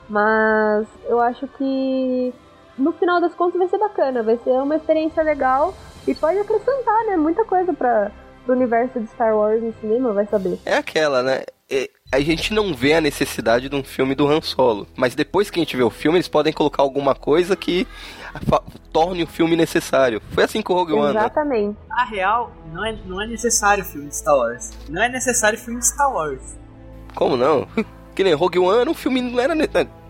Mas eu acho que no final das contas vai ser bacana. Vai ser uma experiência legal e pode acrescentar, né? Muita coisa pra, pro universo de Star Wars no cinema, vai saber. É aquela, né? É, a gente não vê a necessidade de um filme do Han Solo. Mas depois que a gente vê o filme, eles podem colocar alguma coisa que torne o filme necessário. Foi assim com o Rogue One. Né? Exatamente. A real, não é, não é necessário filme de Star Wars. Não é necessário filme de Star Wars. Como não? Que nem Rogue One um filme. Não era,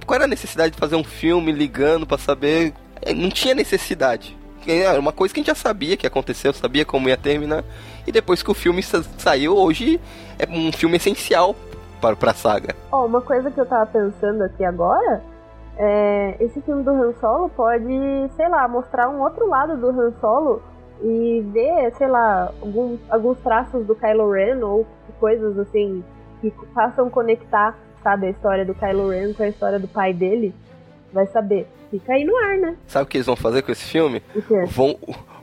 qual era a necessidade de fazer um filme ligando para saber? É, não tinha necessidade. Era uma coisa que a gente já sabia que aconteceu, sabia como ia terminar. E depois que o filme saiu, hoje é um filme essencial para, para a saga. Oh, uma coisa que eu tava pensando aqui agora é, esse filme do Han Solo pode, sei lá, mostrar um outro lado do Han Solo e ver, sei lá, algum, alguns traços do Kylo Ren ou coisas assim que façam conectar, sabe, a história do Kylo Ren com a história do pai dele. Vai saber. Fica aí no ar, né? Sabe o que eles vão fazer com esse filme? O quê? Vão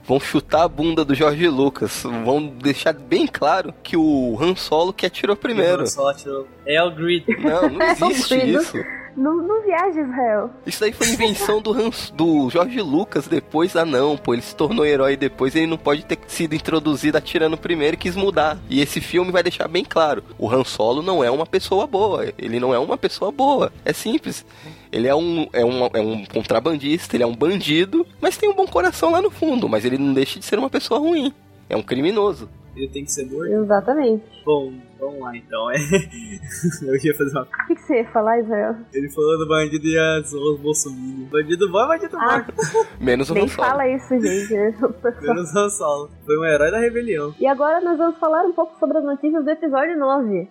vão chutar a bunda do Jorge Lucas. Vão deixar bem claro que o Han Solo que atirou primeiro. O Han Solo atirou. É o Grid. Não, não existe isso. Não, não viaja, Israel. Isso aí foi invenção do, Hans, do Jorge Lucas depois. Ah, não, pô, ele se tornou herói depois. Ele não pode ter sido introduzido atirando primeiro e quis mudar. E esse filme vai deixar bem claro: o Han Solo não é uma pessoa boa. Ele não é uma pessoa boa. É simples. Ele é um, é, um, é um contrabandista, ele é um bandido, mas tem um bom coração lá no fundo. Mas ele não deixa de ser uma pessoa ruim. É um criminoso. Ele tem que ser morto? Exatamente. Bom, vamos lá então. É... Eu ia fazer uma. O que, que, você ia falar, Israel? Ele falou do bandido e as, os bolsominions. Bandido bom é bandido ah. morto. Menos o Nem Han Solo. fala isso, gente. Menos o Han Solo. Foi um herói da rebelião. E agora nós vamos falar um pouco sobre as notícias do episódio 9.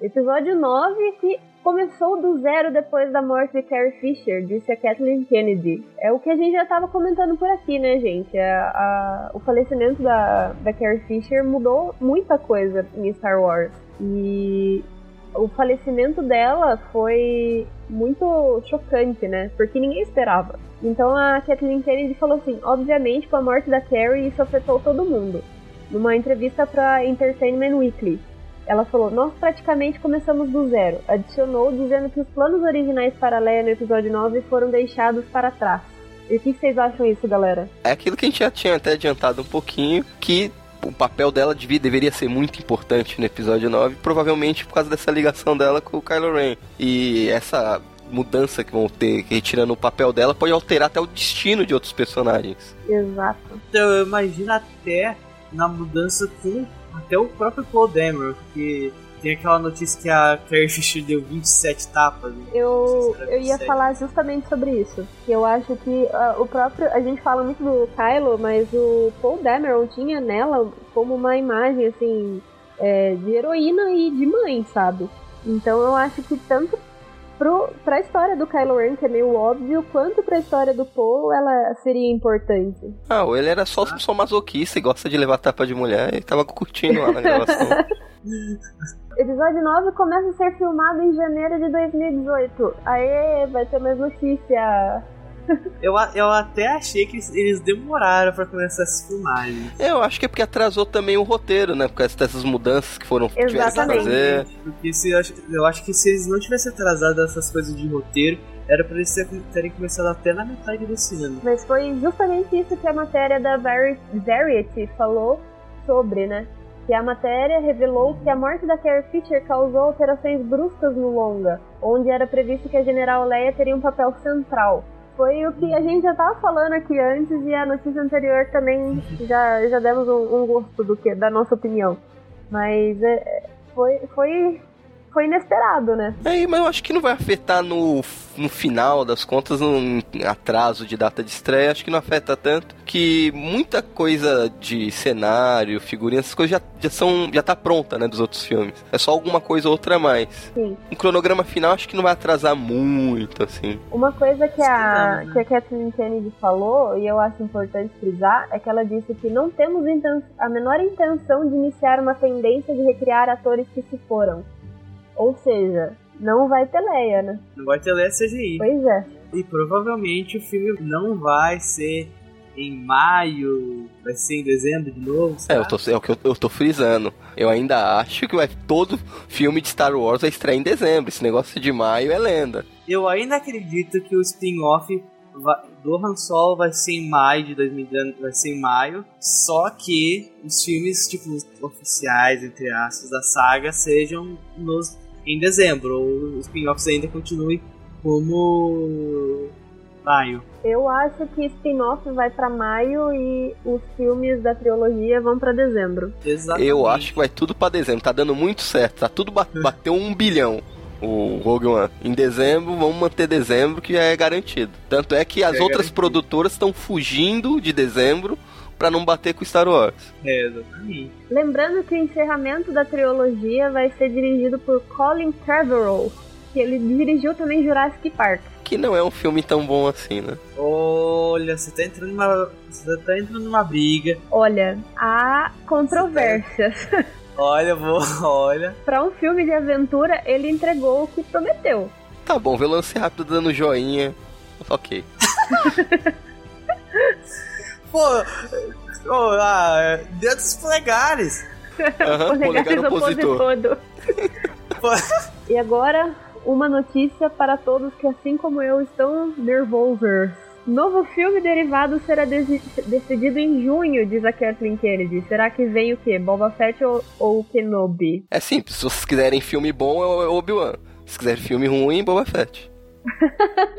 Episódio 9 que começou do zero depois da morte de Carrie Fisher, disse a Kathleen Kennedy. É o que a gente já estava comentando por aqui, né, gente? A, a, o falecimento da, da Carrie Fisher mudou muita coisa em Star Wars. E o falecimento dela foi muito chocante, né? Porque ninguém esperava. Então a Kathleen Kennedy falou assim: obviamente, com a morte da Carrie, isso afetou todo mundo. Numa entrevista para Entertainment Weekly. Ela falou: Nós praticamente começamos do zero. Adicionou dizendo que os planos originais para Leia no episódio 9 foram deixados para trás. E o que vocês acham isso, galera? É aquilo que a gente já tinha até adiantado um pouquinho, que o papel dela devia, deveria ser muito importante no episódio 9, provavelmente por causa dessa ligação dela com o Kylo Ren. E essa mudança que vão ter, retirando o papel dela, pode alterar até o destino de outros personagens. Exato. Então, eu imagino até na mudança com até o próprio Paul Dameron, que tem aquela notícia que a Carrie Fisher deu 27 tapas. Né? Eu, se eu ia falar justamente sobre isso. Eu acho que uh, o próprio. A gente fala muito do Kylo, mas o Paul Dameron tinha nela como uma imagem, assim, é, de heroína e de mãe, sabe? Então eu acho que tanto pro, pra história do Kylo Ren, que é meio óbvio, quanto pra história do Paul, ela seria importante. Ah, ele era só, só masoquista e gosta de levar tapa de mulher e tava curtindo lá na gravação. Episódio 9 começa a ser filmado em janeiro de 2018. Aê, vai ter mais notícia eu, eu até achei que eles demoraram para começar essa filmagem. Eu acho que é porque atrasou também o roteiro, né? Por causa dessas mudanças que foram Exatamente. fazer. Porque se, eu acho que se eles não tivessem atrasado essas coisas de roteiro, era pra eles terem começado até na metade desse ano. Mas foi justamente isso que a matéria da Variety falou sobre, né? que a matéria revelou que a morte da Carrie Fisher causou alterações bruscas no longa, onde era previsto que a General Leia teria um papel central. Foi o que a gente já estava falando aqui antes e a notícia anterior também já, já demos um, um gosto do que da nossa opinião. Mas é, foi, foi foi inesperado, né? É, mas eu acho que não vai afetar no, no final das contas, no atraso de data de estreia, acho que não afeta tanto, que muita coisa de cenário, figurinhas, essas coisas já, já são, já tá pronta, né, dos outros filmes. É só alguma coisa ou outra a mais. Sim. Um cronograma final acho que não vai atrasar muito, assim. Uma coisa que a, que a Kathleen Kennedy falou, e eu acho importante frisar, é que ela disse que não temos a menor intenção de iniciar uma tendência de recriar atores que se foram. Ou seja, não vai ter Leia, né? Não vai ter Leia CGI. Pois é. E provavelmente o filme não vai ser em maio, vai ser em dezembro de novo. É, eu tô, é o que eu, eu tô frisando. Eu ainda acho que vai, todo filme de Star Wars vai estrear em dezembro. Esse negócio de maio é lenda. Eu ainda acredito que o spin-off do Han Solo vai ser em maio de 2020, vai ser em maio, só que os filmes tipo oficiais entre aspas da saga sejam nos em dezembro, ou os spin-offs ainda continuem como maio. Eu acho que spin-off vai para maio e os filmes da trilogia vão para dezembro. Exatamente. Eu acho que vai tudo para dezembro. Tá dando muito certo. Tá tudo bateu um bilhão o Rogue One. Em dezembro, vamos manter dezembro, que já é garantido. Tanto é que as é outras garantido. produtoras estão fugindo de dezembro para não bater com Star Wars. É, exatamente. Lembrando que o encerramento da trilogia vai ser dirigido por Colin Trevorrow, que ele dirigiu também Jurassic Park. Que não é um filme tão bom assim, né? Olha, você tá entrando numa, você tá entrando numa briga. Olha, há controvérsias. Olha, vou, olha. Pra um filme de aventura, ele entregou o que prometeu. Tá bom, lançar rápido dando joinha. Ok. Pô, oh, ah, dedos dos polegares. Uhum, polegares opositor. e agora, uma notícia para todos que, assim como eu, estão nervosos. Novo filme derivado será decidido em junho, diz a Kathleen Kennedy. Será que vem o quê? Boba Fett ou, ou Kenobi? É simples, se vocês quiserem filme bom, é Obi-Wan. Se quiserem filme ruim, Boba Fett.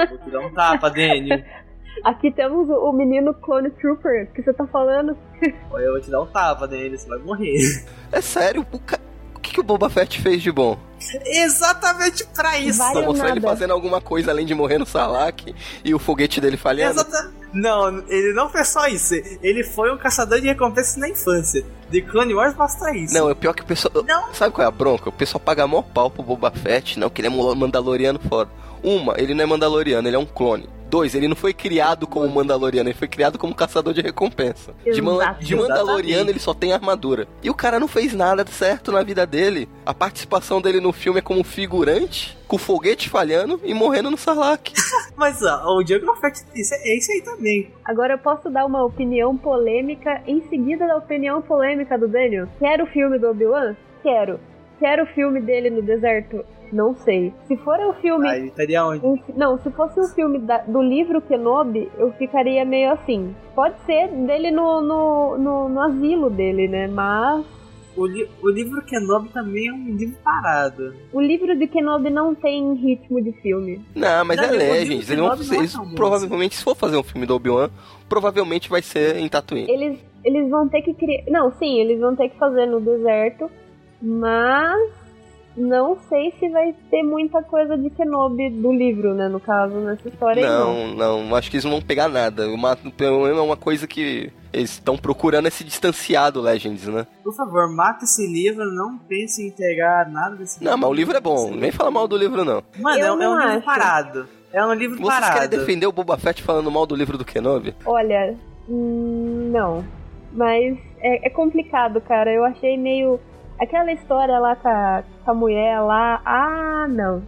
Vou te dar um tapa, Danny. Aqui temos o menino Clone Trooper, que você tá falando. Eu vou te dar um tapa, Danny, você vai morrer. É sério, o, ca... o que, que o Boba Fett fez de bom? Exatamente pra isso. Vale pra mostrar nada. ele fazendo alguma coisa além de morrer no Salak e o foguete dele falhando. Exata... Não, ele não fez só isso. Ele foi um caçador de recompensas na infância. The Clone Wars mostra isso. Não, é pior que o pessoal. Não. Sabe qual é a bronca? O pessoal paga mó pau pro Boba Fett, não, que ele é mandaloriano foda. Uma, ele não é mandaloriano, ele é um clone. Dois, ele não foi criado como Mandaloriano, ele foi criado como caçador de recompensa. De, man de Mandaloriano ele só tem armadura. E o cara não fez nada certo na vida dele. A participação dele no filme é como figurante, com o foguete falhando e morrendo no Sarlacc. Mas ó, o Django Fett isso é, é isso aí também. Agora eu posso dar uma opinião polêmica em seguida da opinião polêmica do Daniel. Quero o filme do Obi-Wan? Quero. Quero o filme dele no deserto? Não sei. Se for o um filme. Aí estaria onde? Um, não, se fosse um filme da, do livro Kenobi, eu ficaria meio assim. Pode ser dele no, no, no, no asilo dele, né? Mas. O, li o livro Kenobi também é um livro parado. O livro de Kenobi não tem ritmo de filme. Não, mas não, é Legends. Eles, vão, eles é provavelmente, se for fazer um filme do Obi-Wan, provavelmente vai ser em Tatooine. Eles, eles vão ter que criar. Não, sim, eles vão ter que fazer no deserto. Mas não sei se vai ter muita coisa de Kenobi do livro, né? No caso, nessa história não, aí. Não, não. Acho que eles não vão pegar nada. Uma, pelo menos é uma coisa que eles estão procurando é se distanciar do Legends, né? Por favor, mata esse livro, não pense em entregar nada desse livro. Não, mas o livro é bom. Nem fala mal do livro, não. Mano, é, é um livro parado. É um livro Vocês parado. Vocês querem defender o Boba Fett falando mal do livro do Kenobi? Olha, hum, não. Mas é, é complicado, cara. Eu achei meio Aquela história lá com a, com a mulher lá, ah, não.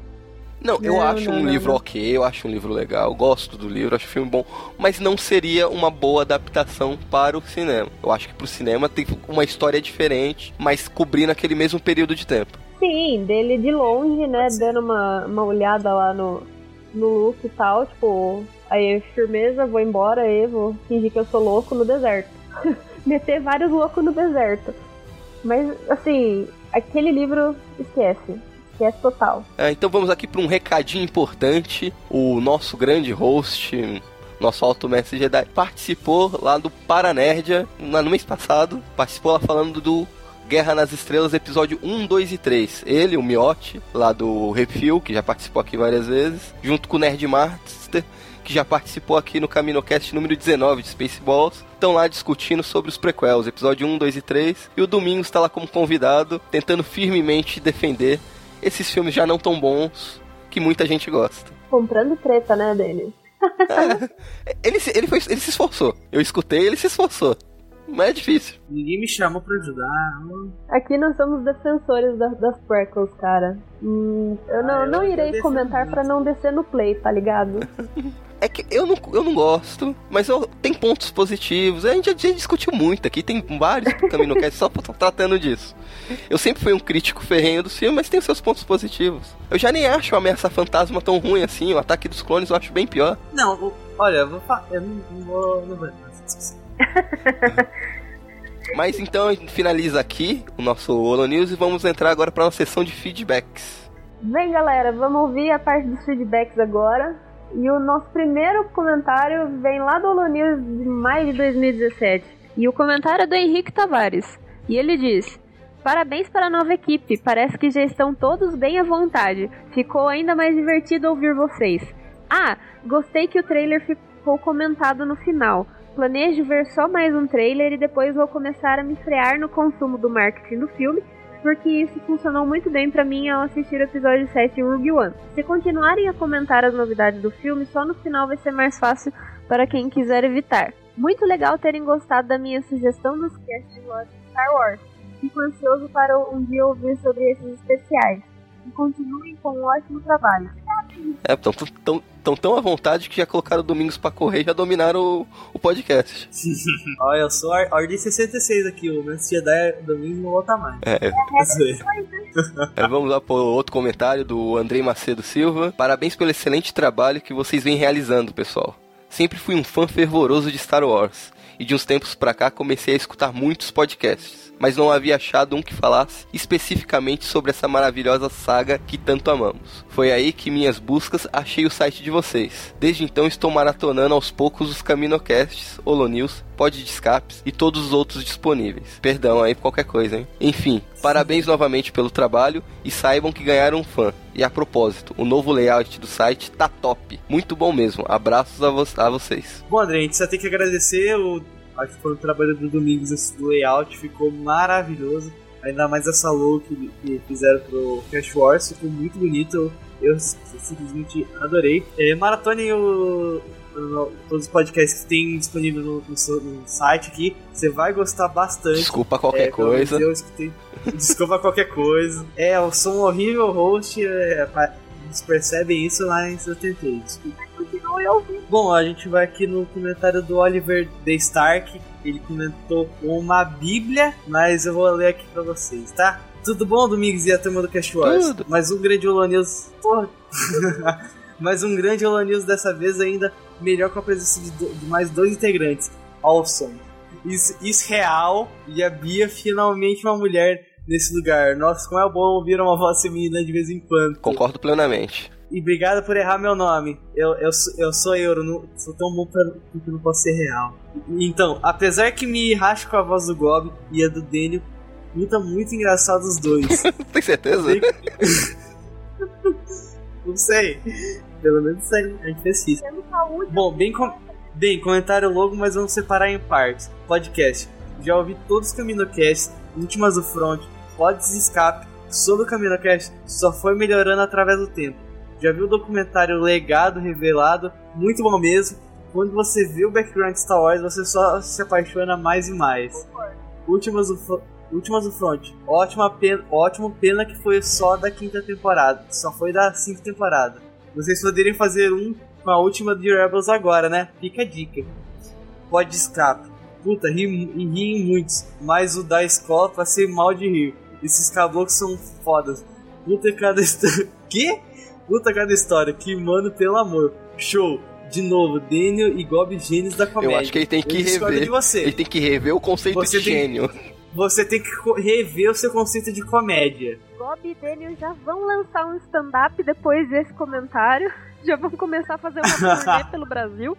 Não, eu não, acho não, um não, livro ok, eu acho um livro legal, gosto do livro, acho o filme bom, mas não seria uma boa adaptação para o cinema. Eu acho que para o cinema tem uma história diferente, mas cobrindo aquele mesmo período de tempo. Sim, dele de longe, né, dando uma, uma olhada lá no, no look e tal, tipo, aí firmeza, vou embora aí, vou fingir que eu sou louco no deserto. Meter vários loucos no deserto. Mas, assim, aquele livro, esquece. Esquece total. É, então vamos aqui para um recadinho importante. O nosso grande host, nosso alto mestre Jedi, participou lá do Paranerdia no mês passado. Participou lá falando do Guerra nas Estrelas, episódio 1, 2 e 3. Ele, o Miotti, lá do Refil, que já participou aqui várias vezes, junto com o Nerd Master, que já participou aqui no CaminoCast número 19 de Spaceballs. Estão lá discutindo sobre os prequels, episódio 1, 2 e 3. E o Domingos está lá como convidado, tentando firmemente defender esses filmes já não tão bons que muita gente gosta. Comprando treta, né, dele? É, ele, ele, foi, ele se esforçou. Eu escutei, ele se esforçou. Mas é difícil. Ninguém me chamou pra ajudar. Aqui nós somos defensores da- das prequels, cara. Hum, eu não, Ah, eu- não eu irei defendo comentar pra não descer no play, tá ligado? É que eu não, eu não gosto, mas eu, tem pontos positivos. A gente já, já discutiu muito aqui, tem vários CaminoCast só tratando disso. Eu sempre fui um crítico ferrenho do filme, mas tem os seus pontos positivos. Eu já nem acho a Ameaça Fantasma tão ruim assim, o Ataque dos Clones eu acho bem pior. Não, olha, eu vou Eu não, não vou. Não vou discussão. Mas então a gente finaliza aqui o nosso Holo News e vamos entrar agora para uma sessão de feedbacks. Bem, galera, vamos ouvir a parte dos feedbacks agora. E o nosso primeiro comentário vem lá do Holo News de maio de 2017. E o comentário é do Henrique Tavares. E ele diz: Parabéns para a nova equipe, parece que já estão todos bem à vontade. Ficou ainda mais divertido ouvir vocês. Ah, gostei que o trailer ficou comentado no final. Planejo ver só mais um trailer e depois vou começar a me frear no consumo do marketing do filme porque isso funcionou muito bem pra mim ao assistir o episódio 7 em Rogue One. Se continuarem a comentar as novidades do filme, só no final vai ser mais fácil para quem quiser evitar. Muito legal terem gostado da minha sugestão dos casts de de Star Wars. Fico ansioso para um dia ouvir sobre esses especiais. E continuem com um ótimo trabalho. É, estão tão, tão, tão à vontade que já colocaram Domingos pra correr e já dominaram o, o podcast. Olha, eu sou a Ordem 66 aqui, o Mestre Jedi domingo não volta mais. É, É. Aí vamos lá pro outro comentário do Andrei Macedo Silva. Parabéns pelo excelente trabalho que vocês vêm realizando, pessoal. Sempre fui um fã fervoroso de Star Wars. E de uns tempos pra cá comecei a escutar muitos podcasts. Mas não havia achado um que falasse especificamente sobre essa maravilhosa saga que tanto amamos. Foi aí que minhas buscas achei o site de vocês. Desde então estou maratonando aos poucos os Caminocasts, Holonews, Pod de Escapes e todos os outros disponíveis. Perdão aí por qualquer coisa, hein? Enfim, parabéns novamente pelo trabalho e saibam que ganharam um fã. E a propósito, o novo layout do site tá top. Muito bom mesmo. Abraços a, vo a vocês. Bom, André, a gente só tem que agradecer o. Acho que foi o trabalho do Domingos esse do layout, ficou maravilhoso. Ainda mais essa logo que, que fizeram pro Cash Wars, ficou muito bonito. Eu simplesmente adorei. É, maratone o, o- todos os podcasts que tem disponível no, no seu- no site aqui. Você vai gostar bastante. Desculpa qualquer É, coisa. Escutei. Desculpa qualquer coisa. É, eu sou um horrível host. É, eles percebem isso lá em 73. Desculpa. Continue ouvindo. Bom, a gente vai aqui no comentário do Oliver The Stark. Ele comentou uma bíblia, mas eu vou ler aqui pra vocês, tá? Tudo bom, Domingos e a turma do Cash Wars? Tudo. Mais um grande Holo News. Porra. mais um grande Holo News dessa vez ainda melhor com a presença de, do- de mais dois integrantes. Awesome. Is, Israel e a Bia finalmente uma mulher nesse lugar. Nossa, como é bom ouvir uma voz feminina de vez em quando. Concordo plenamente. E obrigado por errar meu nome. Eu, eu, sou- eu sou Euro, não, sou tão bom pra, porque não posso ser real. Então, apesar que me racho com a voz do Gob e a do Daniel, luta muito engraçado os dois. Tem certeza? não sei. Pelo menos a gente fez isso. Bom, bem, com... bem, comentário logo, mas vamos separar em partes. Podcast. Já ouvi todos os CaminoCasts, Últimas do Front, Pods Escape, sobre o CaminoCast, só foi melhorando através do tempo. Já viu o documentário Legado Revelado, muito bom mesmo. Quando você vê o background de Star Wars, você só se apaixona mais e mais. Últimas do, Últimas do Front, ótima pena, ótimo pena que foi só da quinta temporada, só foi da cinco temporada. Vocês poderiam fazer um com a última de Rebels agora, né? Fica a dica. Pode escape. Puta, ri, ri em muitos, mas o da escola passei mal de rir. Esses caboclos são fodas. Puta cada. Que? Puta cada história. Que mano, pelo amor. Show. De novo, Daniel e Gob gênios da comédia. Eu acho que ele tem que Eu rever. de você. Ele tem que rever o conceito Você de tem- gênio. você tem que rever o seu conceito de comédia. Bob e Daniel já vão lançar um stand-up depois desse comentário. Já vão começar a fazer uma turnê pelo Brasil.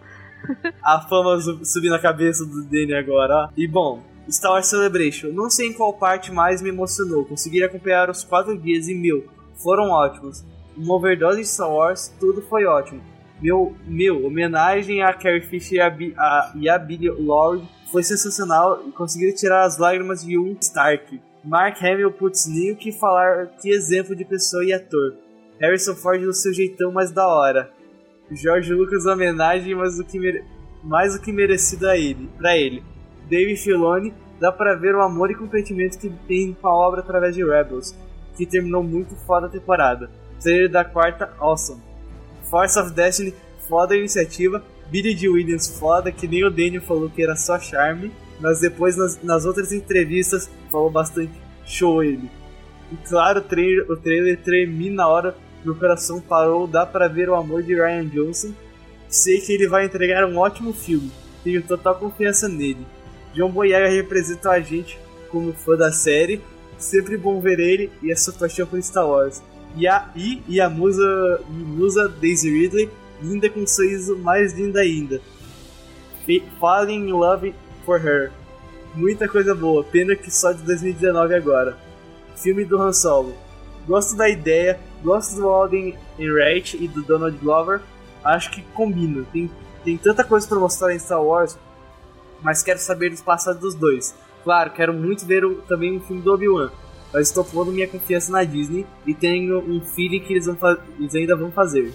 A fama subir na cabeça do Daniel agora, ó. E bom, Star Wars Celebration. Não sei em qual parte mais me emocionou. Consegui acompanhar os quatro dias e mil. Foram ótimos. Uma overdose de Star Wars, tudo foi ótimo. Meu, meu homenagem a Carrie Fisher e a, a, e a Billy Lord foi sensacional e conseguiram tirar as lágrimas de um Stark. Mark Hamill, putz, nem o que falar, que exemplo de pessoa e ator. Harrison Ford do seu jeitão mais da hora. George Lucas homenagem, mas o que mere... mais do que merecido a ele, pra ele. Dave Filoni, dá pra ver o amor e comprometimento que tem com a obra através de Rebels, que terminou muito foda a temporada. Trailer da quarta, awesome. Force of Destiny, foda a iniciativa. Billy D. Williams, foda, que nem o Daniel falou que era só charme. Mas depois, nas, nas outras entrevistas, falou bastante show ele. E claro, o trailer, o trailer tremi na hora, meu coração parou, dá pra ver o amor de Ryan Johnson. Sei que ele vai entregar um ótimo filme, tenho total confiança nele. John Boyega representa a gente como fã da série, sempre bom ver ele e a sua paixão por Star Wars. E a, e, e a musa, musa Daisy Ridley, linda com um sorriso mais lindo ainda. Falling in Love for Her. Muita coisa boa, pena que só de 2019 agora. Filme do Han Solo. Gosto da ideia, gosto do Alden Enright e do Donald Glover. Acho que combina. Tem, tem tanta coisa para mostrar em Star Wars, mas quero saber dos passados dos dois. Claro, quero muito ver o, também um filme do Obi-Wan, mas estou pondo minha confiança na Disney e tenho um feeling que eles, vão eles ainda vão fazer.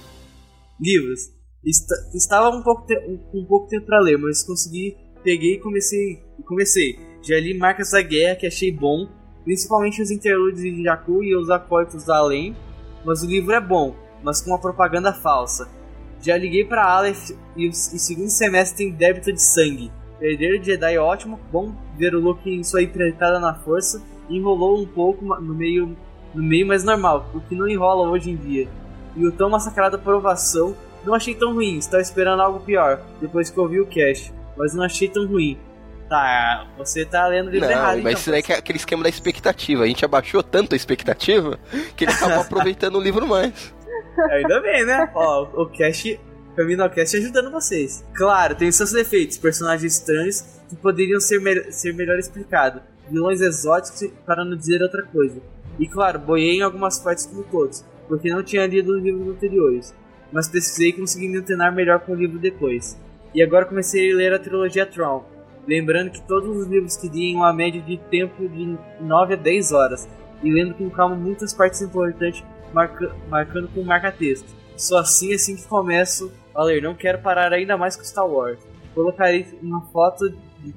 Livros. Est estava um pouco, um, um pouco tempo para ler, mas consegui, peguei e comecei. comecei. Já li Marcas da Guerra, que achei bom, principalmente os interlúdios de Jakku e os acólitos da Além, mas o livro é bom, mas com uma propaganda falsa. Já liguei para Aleph e o, e segundo semestre tem débito de sangue. Perder de Jedi é ótimo, bom ver o Luke em sua empreitada na força, enrolou um pouco no meio, no meio mais normal, o que não enrola hoje em dia. E o tão massacrado aprovação, não achei tão ruim, estava esperando algo pior, depois que ouvi o cast, mas não achei tão ruim. Tá, você tá lendo livro não, errado. Mas então, isso daí é aquele esquema da expectativa. A gente abaixou tanto a expectativa que ele acabou aproveitando o livro mais. Ainda bem, né? Ó, o cast Caminocast ajudando vocês. Claro, tem seus defeitos, personagens estranhos que poderiam ser, me ser melhor explicados, vilões exóticos para não dizer outra coisa. E claro, boiei em algumas partes como todos, porque não tinha lido os livros anteriores, mas pesquisei e consegui me antenar melhor com o livro depois. E agora comecei a ler a trilogia Tron, lembrando que todos os livros teriam uma média de tempo de 9 a 10 horas, e lendo com calma muitas partes importantes, marca marcando com marca-texto. Só assim assim que começo a ler, não quero parar ainda mais com Star Wars. Colocarei uma foto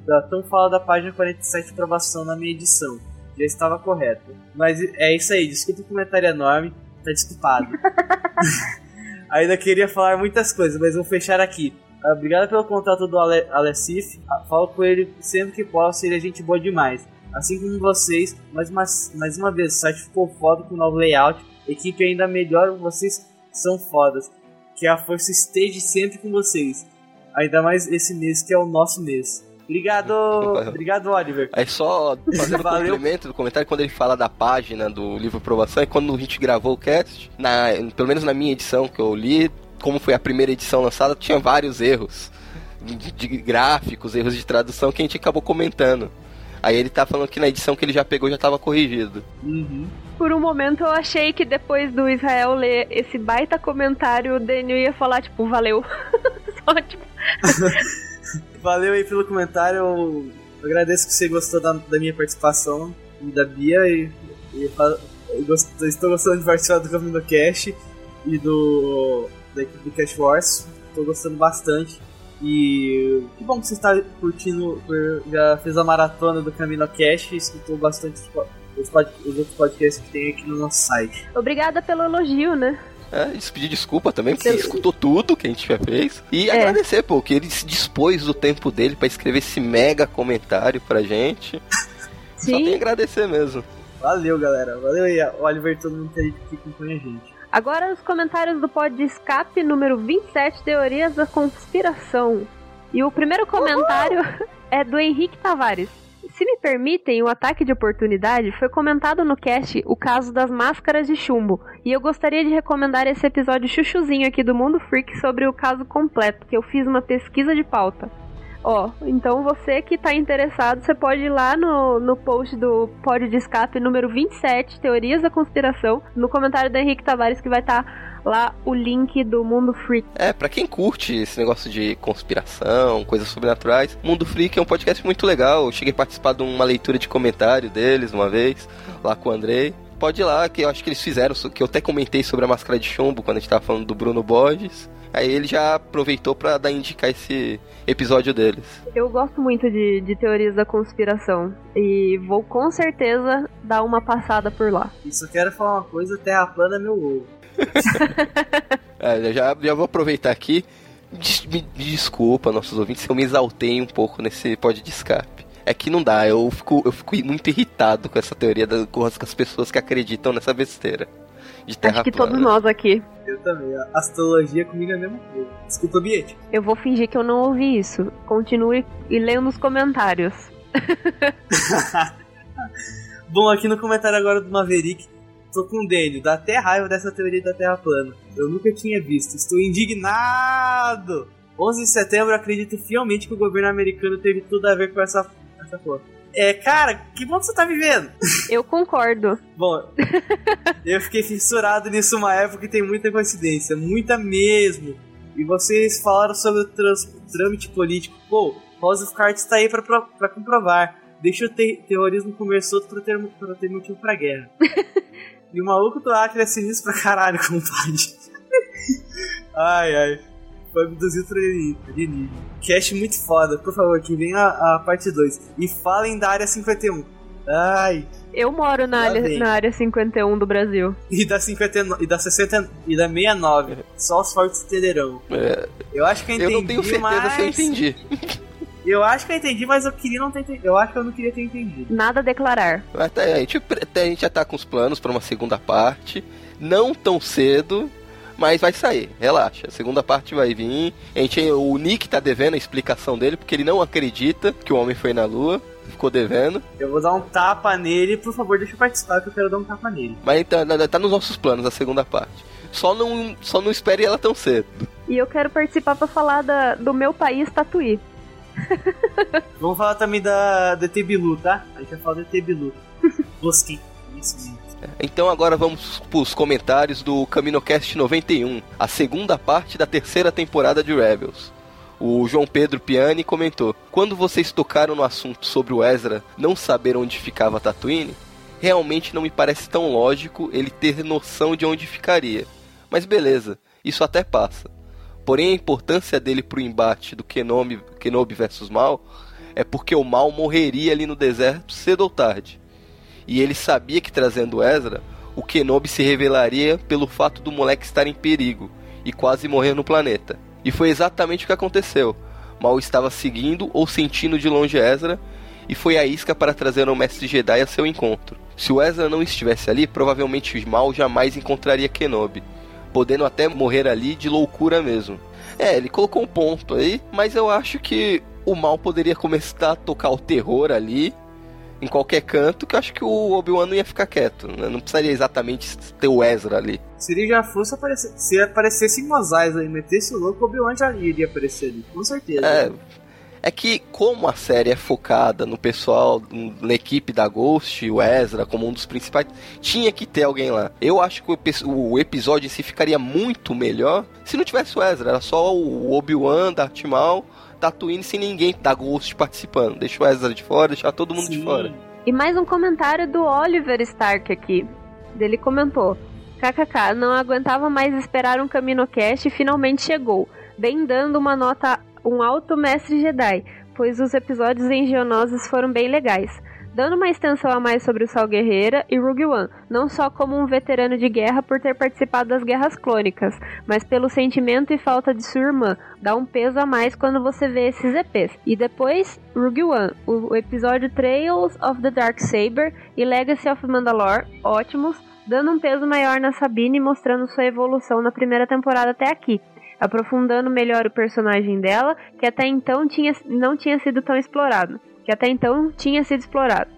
da tão falada página 47 de aprovação na minha edição. Já estava correto. Mas é isso aí, desculpa o comentário enorme, tá desculpado. ainda queria falar muitas coisas, mas vou fechar aqui. Obrigado pelo contato do Ale Alessif. Falo com ele sempre que posso, ele é gente boa demais. Assim como vocês, mais uma, mais uma vez, o site ficou foda com o novo layout. Equipe ainda melhor, vocês são fodas. Que a força esteja sempre com vocês. Ainda mais esse mês que é o nosso mês. Obrigado, obrigado, Oliver. Aí só fazendo Valeu. complemento do comentário, quando ele fala da página do livro Aprovação, é quando a gente gravou o cast, na, pelo menos na minha edição que eu li, como foi a primeira edição lançada, tinha vários erros de, de gráficos, erros de tradução que a gente acabou comentando. Aí ele tá falando que na edição que ele já pegou já tava corrigido. Uhum. Por um momento eu achei que depois do Israel ler esse baita comentário, o Daniel ia falar, tipo, valeu. Só, tipo... valeu aí pelo comentário. Eu agradeço que você gostou da, da minha participação e da Bia. E, e eu, gost, estou gostando de participar do Caminho do Cash e do da equipe do Cash Wars. Estou gostando bastante. E que bom que você está curtindo, já fez a maratona do Camino Cash e escutou bastante os, os outros podcasts que tem aqui no nosso site. Obrigada pelo elogio, né? É, pedir desculpa também, porque ele escutou tudo que a gente já fez. E é. agradecer, pô, que ele se dispôs do tempo dele para escrever esse mega comentário pra gente. Sim. Só tem que agradecer mesmo. Valeu, galera. Valeu aí, Oliver todo mundo que acompanha a gente. Agora os comentários do pod de escape número 27, Teorias da Conspiração. E o primeiro comentário Uhul! é do Henrique Tavares. Se me permitem, o ataque de oportunidade foi comentado no cast o caso das máscaras de chumbo, e eu gostaria de recomendar esse episódio chuchuzinho aqui do Mundo Freak sobre o caso completo, que eu fiz uma pesquisa de pauta. Ó, então você que tá interessado, você pode ir lá no, no post do Pod de Escape número 27, Teorias da Conspiração, no comentário do Henrique Tavares, que vai estar tá lá o link do Mundo Freak. É, para quem curte esse negócio de conspiração, coisas sobrenaturais, Mundo Freak é um podcast muito legal. Eu cheguei a participar de uma leitura de comentário deles uma vez, lá com o Andrei pode ir lá, que eu acho que eles fizeram, que eu até comentei sobre a máscara de chumbo quando a gente tava falando do Bruno Borges. Aí ele já aproveitou para dar indicar esse episódio deles. Eu gosto muito de, de teorias da conspiração e vou com certeza dar uma passada por lá. Só quero falar uma coisa, terra plana é meu ovo. é, já, já vou aproveitar aqui. Des, me, desculpa, nossos ouvintes, se eu me exaltei um pouco nesse pod de escape. É que não dá, eu fico, eu fico muito irritado com essa teoria das, com as pessoas que acreditam nessa besteira de terra Acho que plana. todos nós aqui. Eu também. A astrologia comigo é a mesma coisa. Desculpa, Biete. Eu vou fingir que eu não ouvi isso. Continue e leia nos comentários. Bom, aqui no comentário agora do Maverick, tô com o Daniel. Dá até raiva dessa teoria da Terra plana. Eu nunca tinha visto. Estou indignado! 11 de setembro, acredito fielmente que o governo americano teve tudo a ver com essa, essa porra. É, cara, que que você tá vivendo. Eu concordo. Bom, eu fiquei fissurado nisso uma época e tem muita coincidência, muita mesmo. E vocês falaram sobre o trâmite político. Pô, House of Cards tá aí pra, pra, pra comprovar. Deixa o te terrorismo começou pra ter, pra ter motivo pra guerra. e o maluco do Acre é sinistro pra caralho, compadre. ai, ai. Foi abduzido por alienígena. Cast muito foda. Por favor, que venha a, a parte 2. E falem da área 51. Ai. Eu moro na área, na área 51 do Brasil. E da 59, e da 60 e da 69. Só os fortes entenderão. É. Eu acho que eu entendi. Eu não tenho certeza mas... se eu entendi. Eu acho que eu entendi, mas eu queria não ter entendido. Eu acho que eu não queria ter entendido. Nada a declarar. Até, a, gente, a gente já tá com os planos para uma segunda parte. Não tão cedo, mas vai sair, relaxa. A segunda parte vai vir. A gente, o Nick tá devendo a explicação dele, porque ele não acredita que o homem foi na lua. Ficou devendo. Eu vou dar um tapa nele, por favor, deixa eu participar que eu quero dar um tapa nele. Mas tá, tá nos nossos planos a segunda parte. Só não, só não espere ela tão cedo. E eu quero participar para falar da, do meu país, Tatuí. Vamos falar também da, da Bilu, tá? A gente vai falar da Bilu. Gostei. Isso mesmo. Então agora vamos para os comentários do CaminoCast 91, a segunda parte da terceira temporada de Rebels. O João Pedro Piani comentou: Quando vocês tocaram no assunto sobre o Ezra não saber onde ficava Tatooine, realmente não me parece tão lógico ele ter noção de onde ficaria. Mas beleza, isso até passa. Porém, a importância dele pro embate do Kenobi, Kenobi versus Mal é porque o Mal morreria ali no deserto cedo ou tarde. E ele sabia que trazendo Ezra, o Kenobi se revelaria pelo fato do moleque estar em perigo e quase morrer no planeta. E foi exatamente o que aconteceu. Mal estava seguindo ou sentindo de longe Ezra e foi a isca para trazer o mestre Jedi a seu encontro. Se o Ezra não estivesse ali, provavelmente Mal jamais encontraria Kenobi, podendo até morrer ali de loucura mesmo. É, ele colocou um ponto aí, mas eu acho que o Mal poderia começar a tocar o terror ali em qualquer canto, que eu acho que o Obi-Wan não ia ficar quieto. Né? Não precisaria exatamente ter o Ezra ali. Se ele já fosse aparecer, se aparecesse em Mosais aí, metesse o louco, o Obi-Wan já iria aparecer ali, com certeza. É. É que, como a série é focada no pessoal, na equipe da Ghost, o Ezra como um dos principais, tinha que ter alguém lá. Eu acho que o, episódio em si ficaria muito melhor se não tivesse o Ezra. Era só o Obi-Wan, Darth Maul Tatooine sem ninguém da Ghost participando. Deixa o Ezra de fora, deixar todo mundo Sim. de fora. E mais um comentário do Oliver Stark aqui. Ele comentou: KKK, não aguentava mais esperar um CaminoCast e finalmente chegou. Bem dando uma nota, um alto mestre Jedi, pois os episódios em Geonosis foram bem legais dando uma extensão a mais sobre o Sal Guerreira e Rogue One, não só como um veterano de guerra por ter participado das guerras clônicas, mas pelo sentimento e falta de sua irmã, dá um peso a mais quando você vê esses EPs. E depois, Rogue One, o episódio Trails of the Dark Saber e Legacy of Mandalore, ótimos, dando um peso maior na Sabine e mostrando sua evolução na primeira temporada até aqui aprofundando melhor o personagem dela, que até então tinha, não tinha sido tão explorado. que até então tinha sido explorado.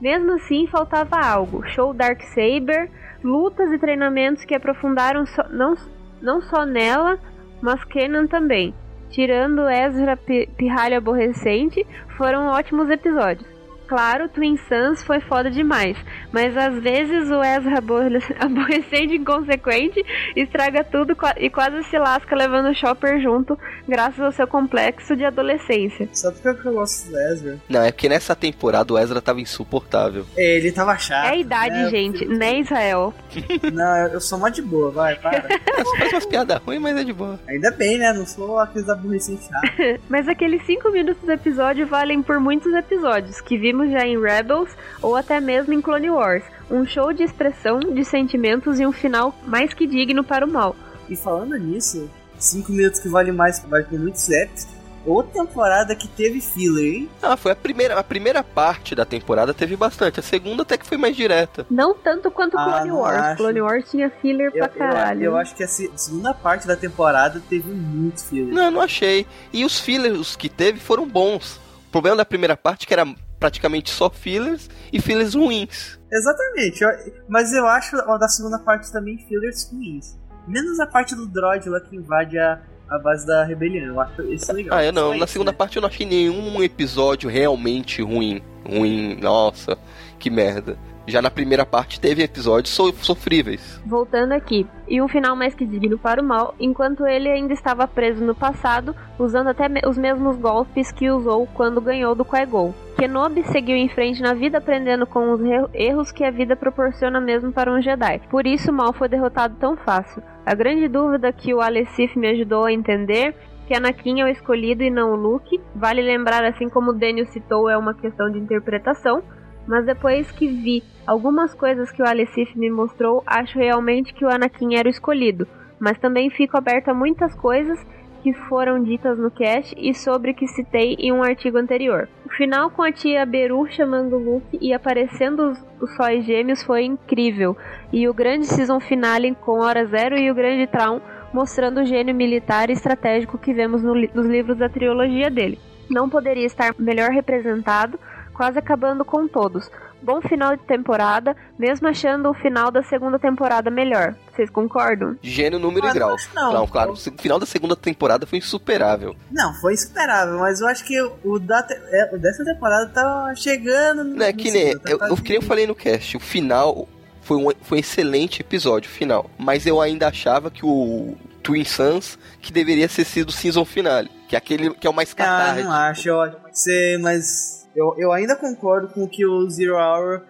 Mesmo assim, faltava algo: show Dark Saber, lutas e treinamentos que aprofundaram so não, não só nela, mas Kenan também. Tirando Ezra Pirralho aborrecente, foram ótimos episódios. Claro, Twin Suns foi foda demais, mas às vezes o Ezra aborrecente inconsequente estraga tudo e quase se lasca levando o Chopper junto, graças ao seu complexo de adolescência. Só porque eu gosto do Ezra. Não, é porque nessa temporada o Ezra tava insuportável. É, ele tava chato. É a idade, né? gente, né, Israel? Não, eu sou mó de boa, vai, para. Faz umas piadas ruins, mas é de boa. Ainda bem, né? Não sou aqueles aborrecentes chatos. mas aqueles 5 minutos do episódio valem por muitos episódios que vimos vimos já em Rebels ou até mesmo em Clone Wars. Um show de expressão de sentimentos e um final mais que digno para o mal. E falando nisso, 5 minutos que vale mais, vale por muitos épicos. Outra temporada que teve filler, hein? Ah, foi a primeira, a primeira parte da temporada teve bastante. A segunda até que foi mais direta. Não tanto quanto ah, Clone Wars. Acho. Clone Wars tinha filler eu, pra caralho. Eu, eu, acho que a segunda parte da temporada teve muito filler. Não, não achei. E os fillers que teve foram bons. O problema da primeira parte é que era praticamente só fillers e fillers ruins. Exatamente, mas eu acho ó, da segunda parte também fillers ruins. Menos a parte do droid lá que invade a, a base da rebelião. Eu acho isso legal. Ah, eu não. Na segunda né? parte eu não achei nenhum episódio realmente ruim. Ruim, nossa, que merda. Já na primeira parte teve episódios so sofríveis. Voltando aqui, e um final mais que digno para o mal, enquanto ele ainda estava preso no passado, usando até me os mesmos golpes que usou quando ganhou do Qui-Gon. Kenobi seguiu em frente na vida aprendendo com os erros que a vida proporciona mesmo para um Jedi. Por isso Mal foi derrotado tão fácil. A grande dúvida que o Alessif me ajudou a entender que Anakin é o escolhido e não o Luke. Vale lembrar, assim como o Daniel citou, é uma questão de interpretação mas depois que vi algumas coisas que o Alecif me mostrou, acho realmente que o Anakin era o escolhido, mas também fico aberta a muitas coisas que foram ditas no cast e sobre que citei em um artigo anterior. O final com a tia Beru chamando Luke e aparecendo os, os sóis gêmeos foi incrível, e o grande season finale com Hora Zero e o grande Traum mostrando o gênio militar e estratégico que vemos no, nos livros da trilogia dele. Não poderia estar melhor representado quase acabando com todos. Bom final de temporada, mesmo achando o final da segunda temporada melhor. Vocês concordam? Gênio, número ah, e grau. Não, não, claro, o final da segunda temporada foi insuperável. Não, foi insuperável, mas eu acho que o, da te... é, o dessa temporada tá chegando. Não é que nem. Tá eu, eu, que eu falei no cast, o final foi um, foi um excelente episódio final. Mas eu ainda achava que o Twin Suns que deveria ser sido o season finale. Que é aquele que é o mais catártico. Ah, não acho, ótimo. Sei, mas eu, eu ainda concordo com que o Zero Hour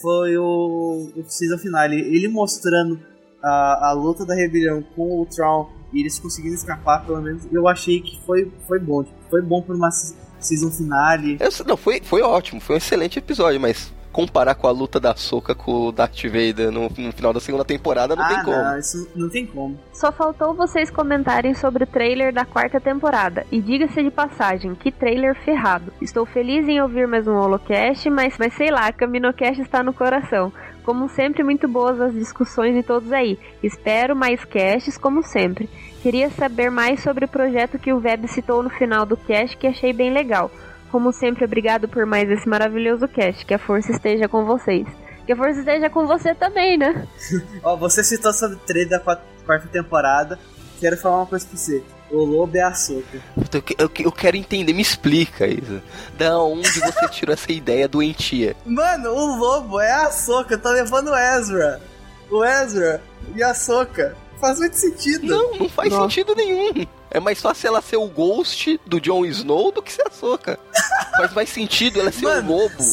foi o, o season finale. Ele mostrando a, a luta da rebelião com o Tron e eles conseguindo escapar, pelo menos, eu achei que foi, foi bom. Foi bom por uma season finale. Eu, não, foi, foi ótimo, foi um excelente episódio, mas comparar com a luta da Soca com o Darth Vader no, no final da segunda temporada não ah, tem como. Não, isso não tem como. Só faltou vocês comentarem sobre o trailer da quarta temporada. E diga-se de passagem, que trailer ferrado. Estou feliz em ouvir mais um Holocast, mas, mas sei lá, Caminocast está no coração. Como sempre, muito boas as discussões de todos aí. Espero mais casts, como sempre. Queria saber mais sobre o projeto que o Web citou no final do cast, que achei bem legal. Como sempre, obrigado por mais esse maravilhoso cast. Que a força esteja com vocês. Que a força esteja com você também, né? Ó, você citou sobre o trailer da quarta temporada. Quero falar uma coisa pra você. O lobo é a soca. Eu, eu, eu, quero entender, me explica isso. Da onde você tirou essa ideia doentia? Mano, o lobo é a soca, tá levando o Ezra. O Ezra e a soca. Faz muito sentido. Não, não faz Nossa. sentido nenhum. É mais fácil ela ser o Ghost do Jon Snow do que ser a Soca. Faz mais sentido ela ser Mano, o lobo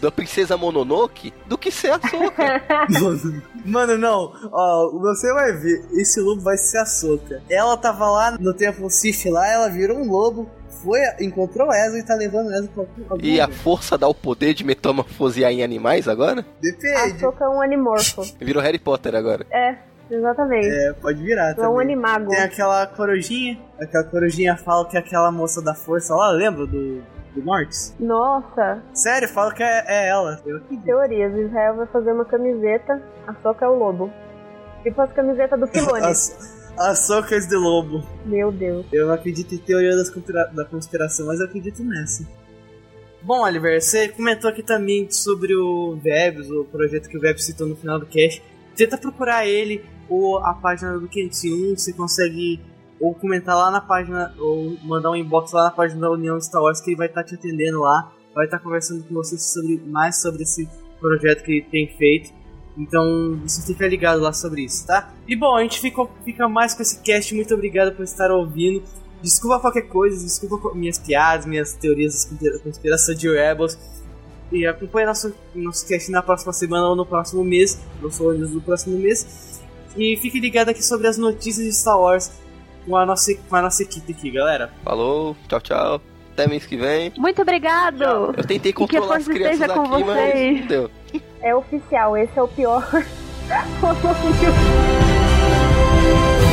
da Princesa Mononoke do que ser a Soca. Mano, não. Ó, você vai ver, esse lobo vai ser a Soca. Ela tava lá no tempo Sif lá, ela virou um lobo foi, encontrou Ezra e tá levando Ezra pra algum E a força dá o poder de metamorfosear em animais agora? Depende. A Soca é um animorfo. Virou Harry Potter agora. É. Exatamente. É, pode virar também. É um animago. Tem aquela corujinha, aquela corujinha fala que é aquela moça da força lá, lembra do, do Mortis? Nossa. Sério, fala que é, é ela. Eu Teorias, Israel vai fazer uma camiseta, a Soca é o lobo. Tipo as camisetas do Filone. as, as socas de lobo. Meu Deus. Eu não acredito em teoria das conspira da conspiração, mas eu acredito nessa. Bom, Oliver, você comentou aqui também sobre o Vebs, o projeto que o Vebs citou no final do cast. Tenta procurar ele ou a página do Quente 1, você consegue ou comentar lá na página, ou mandar um inbox lá na página da União Star Wars que ele vai estar te atendendo lá, vai estar conversando com você sobre, mais sobre esse projeto que ele tem feito. Então você fica ligado lá sobre isso, tá? E bom, a gente fica, fica mais com esse cast. Muito obrigado por estar ouvindo. Desculpa qualquer coisa, desculpa minhas piadas, minhas teorias da conspiração de Rebels. E acompanhe nosso, nosso cast na próxima semana ou no próximo mês. Não sou antes do próximo mês. E fique ligado aqui sobre as notícias de Star Wars com a nossa, com a nossa equipe aqui, galera. Falou, tchau, tchau. Até mês que vem. Muito obrigado! Eu tentei controlar as crianças aqui, vocês. mas não deu. É oficial, esse é o pior.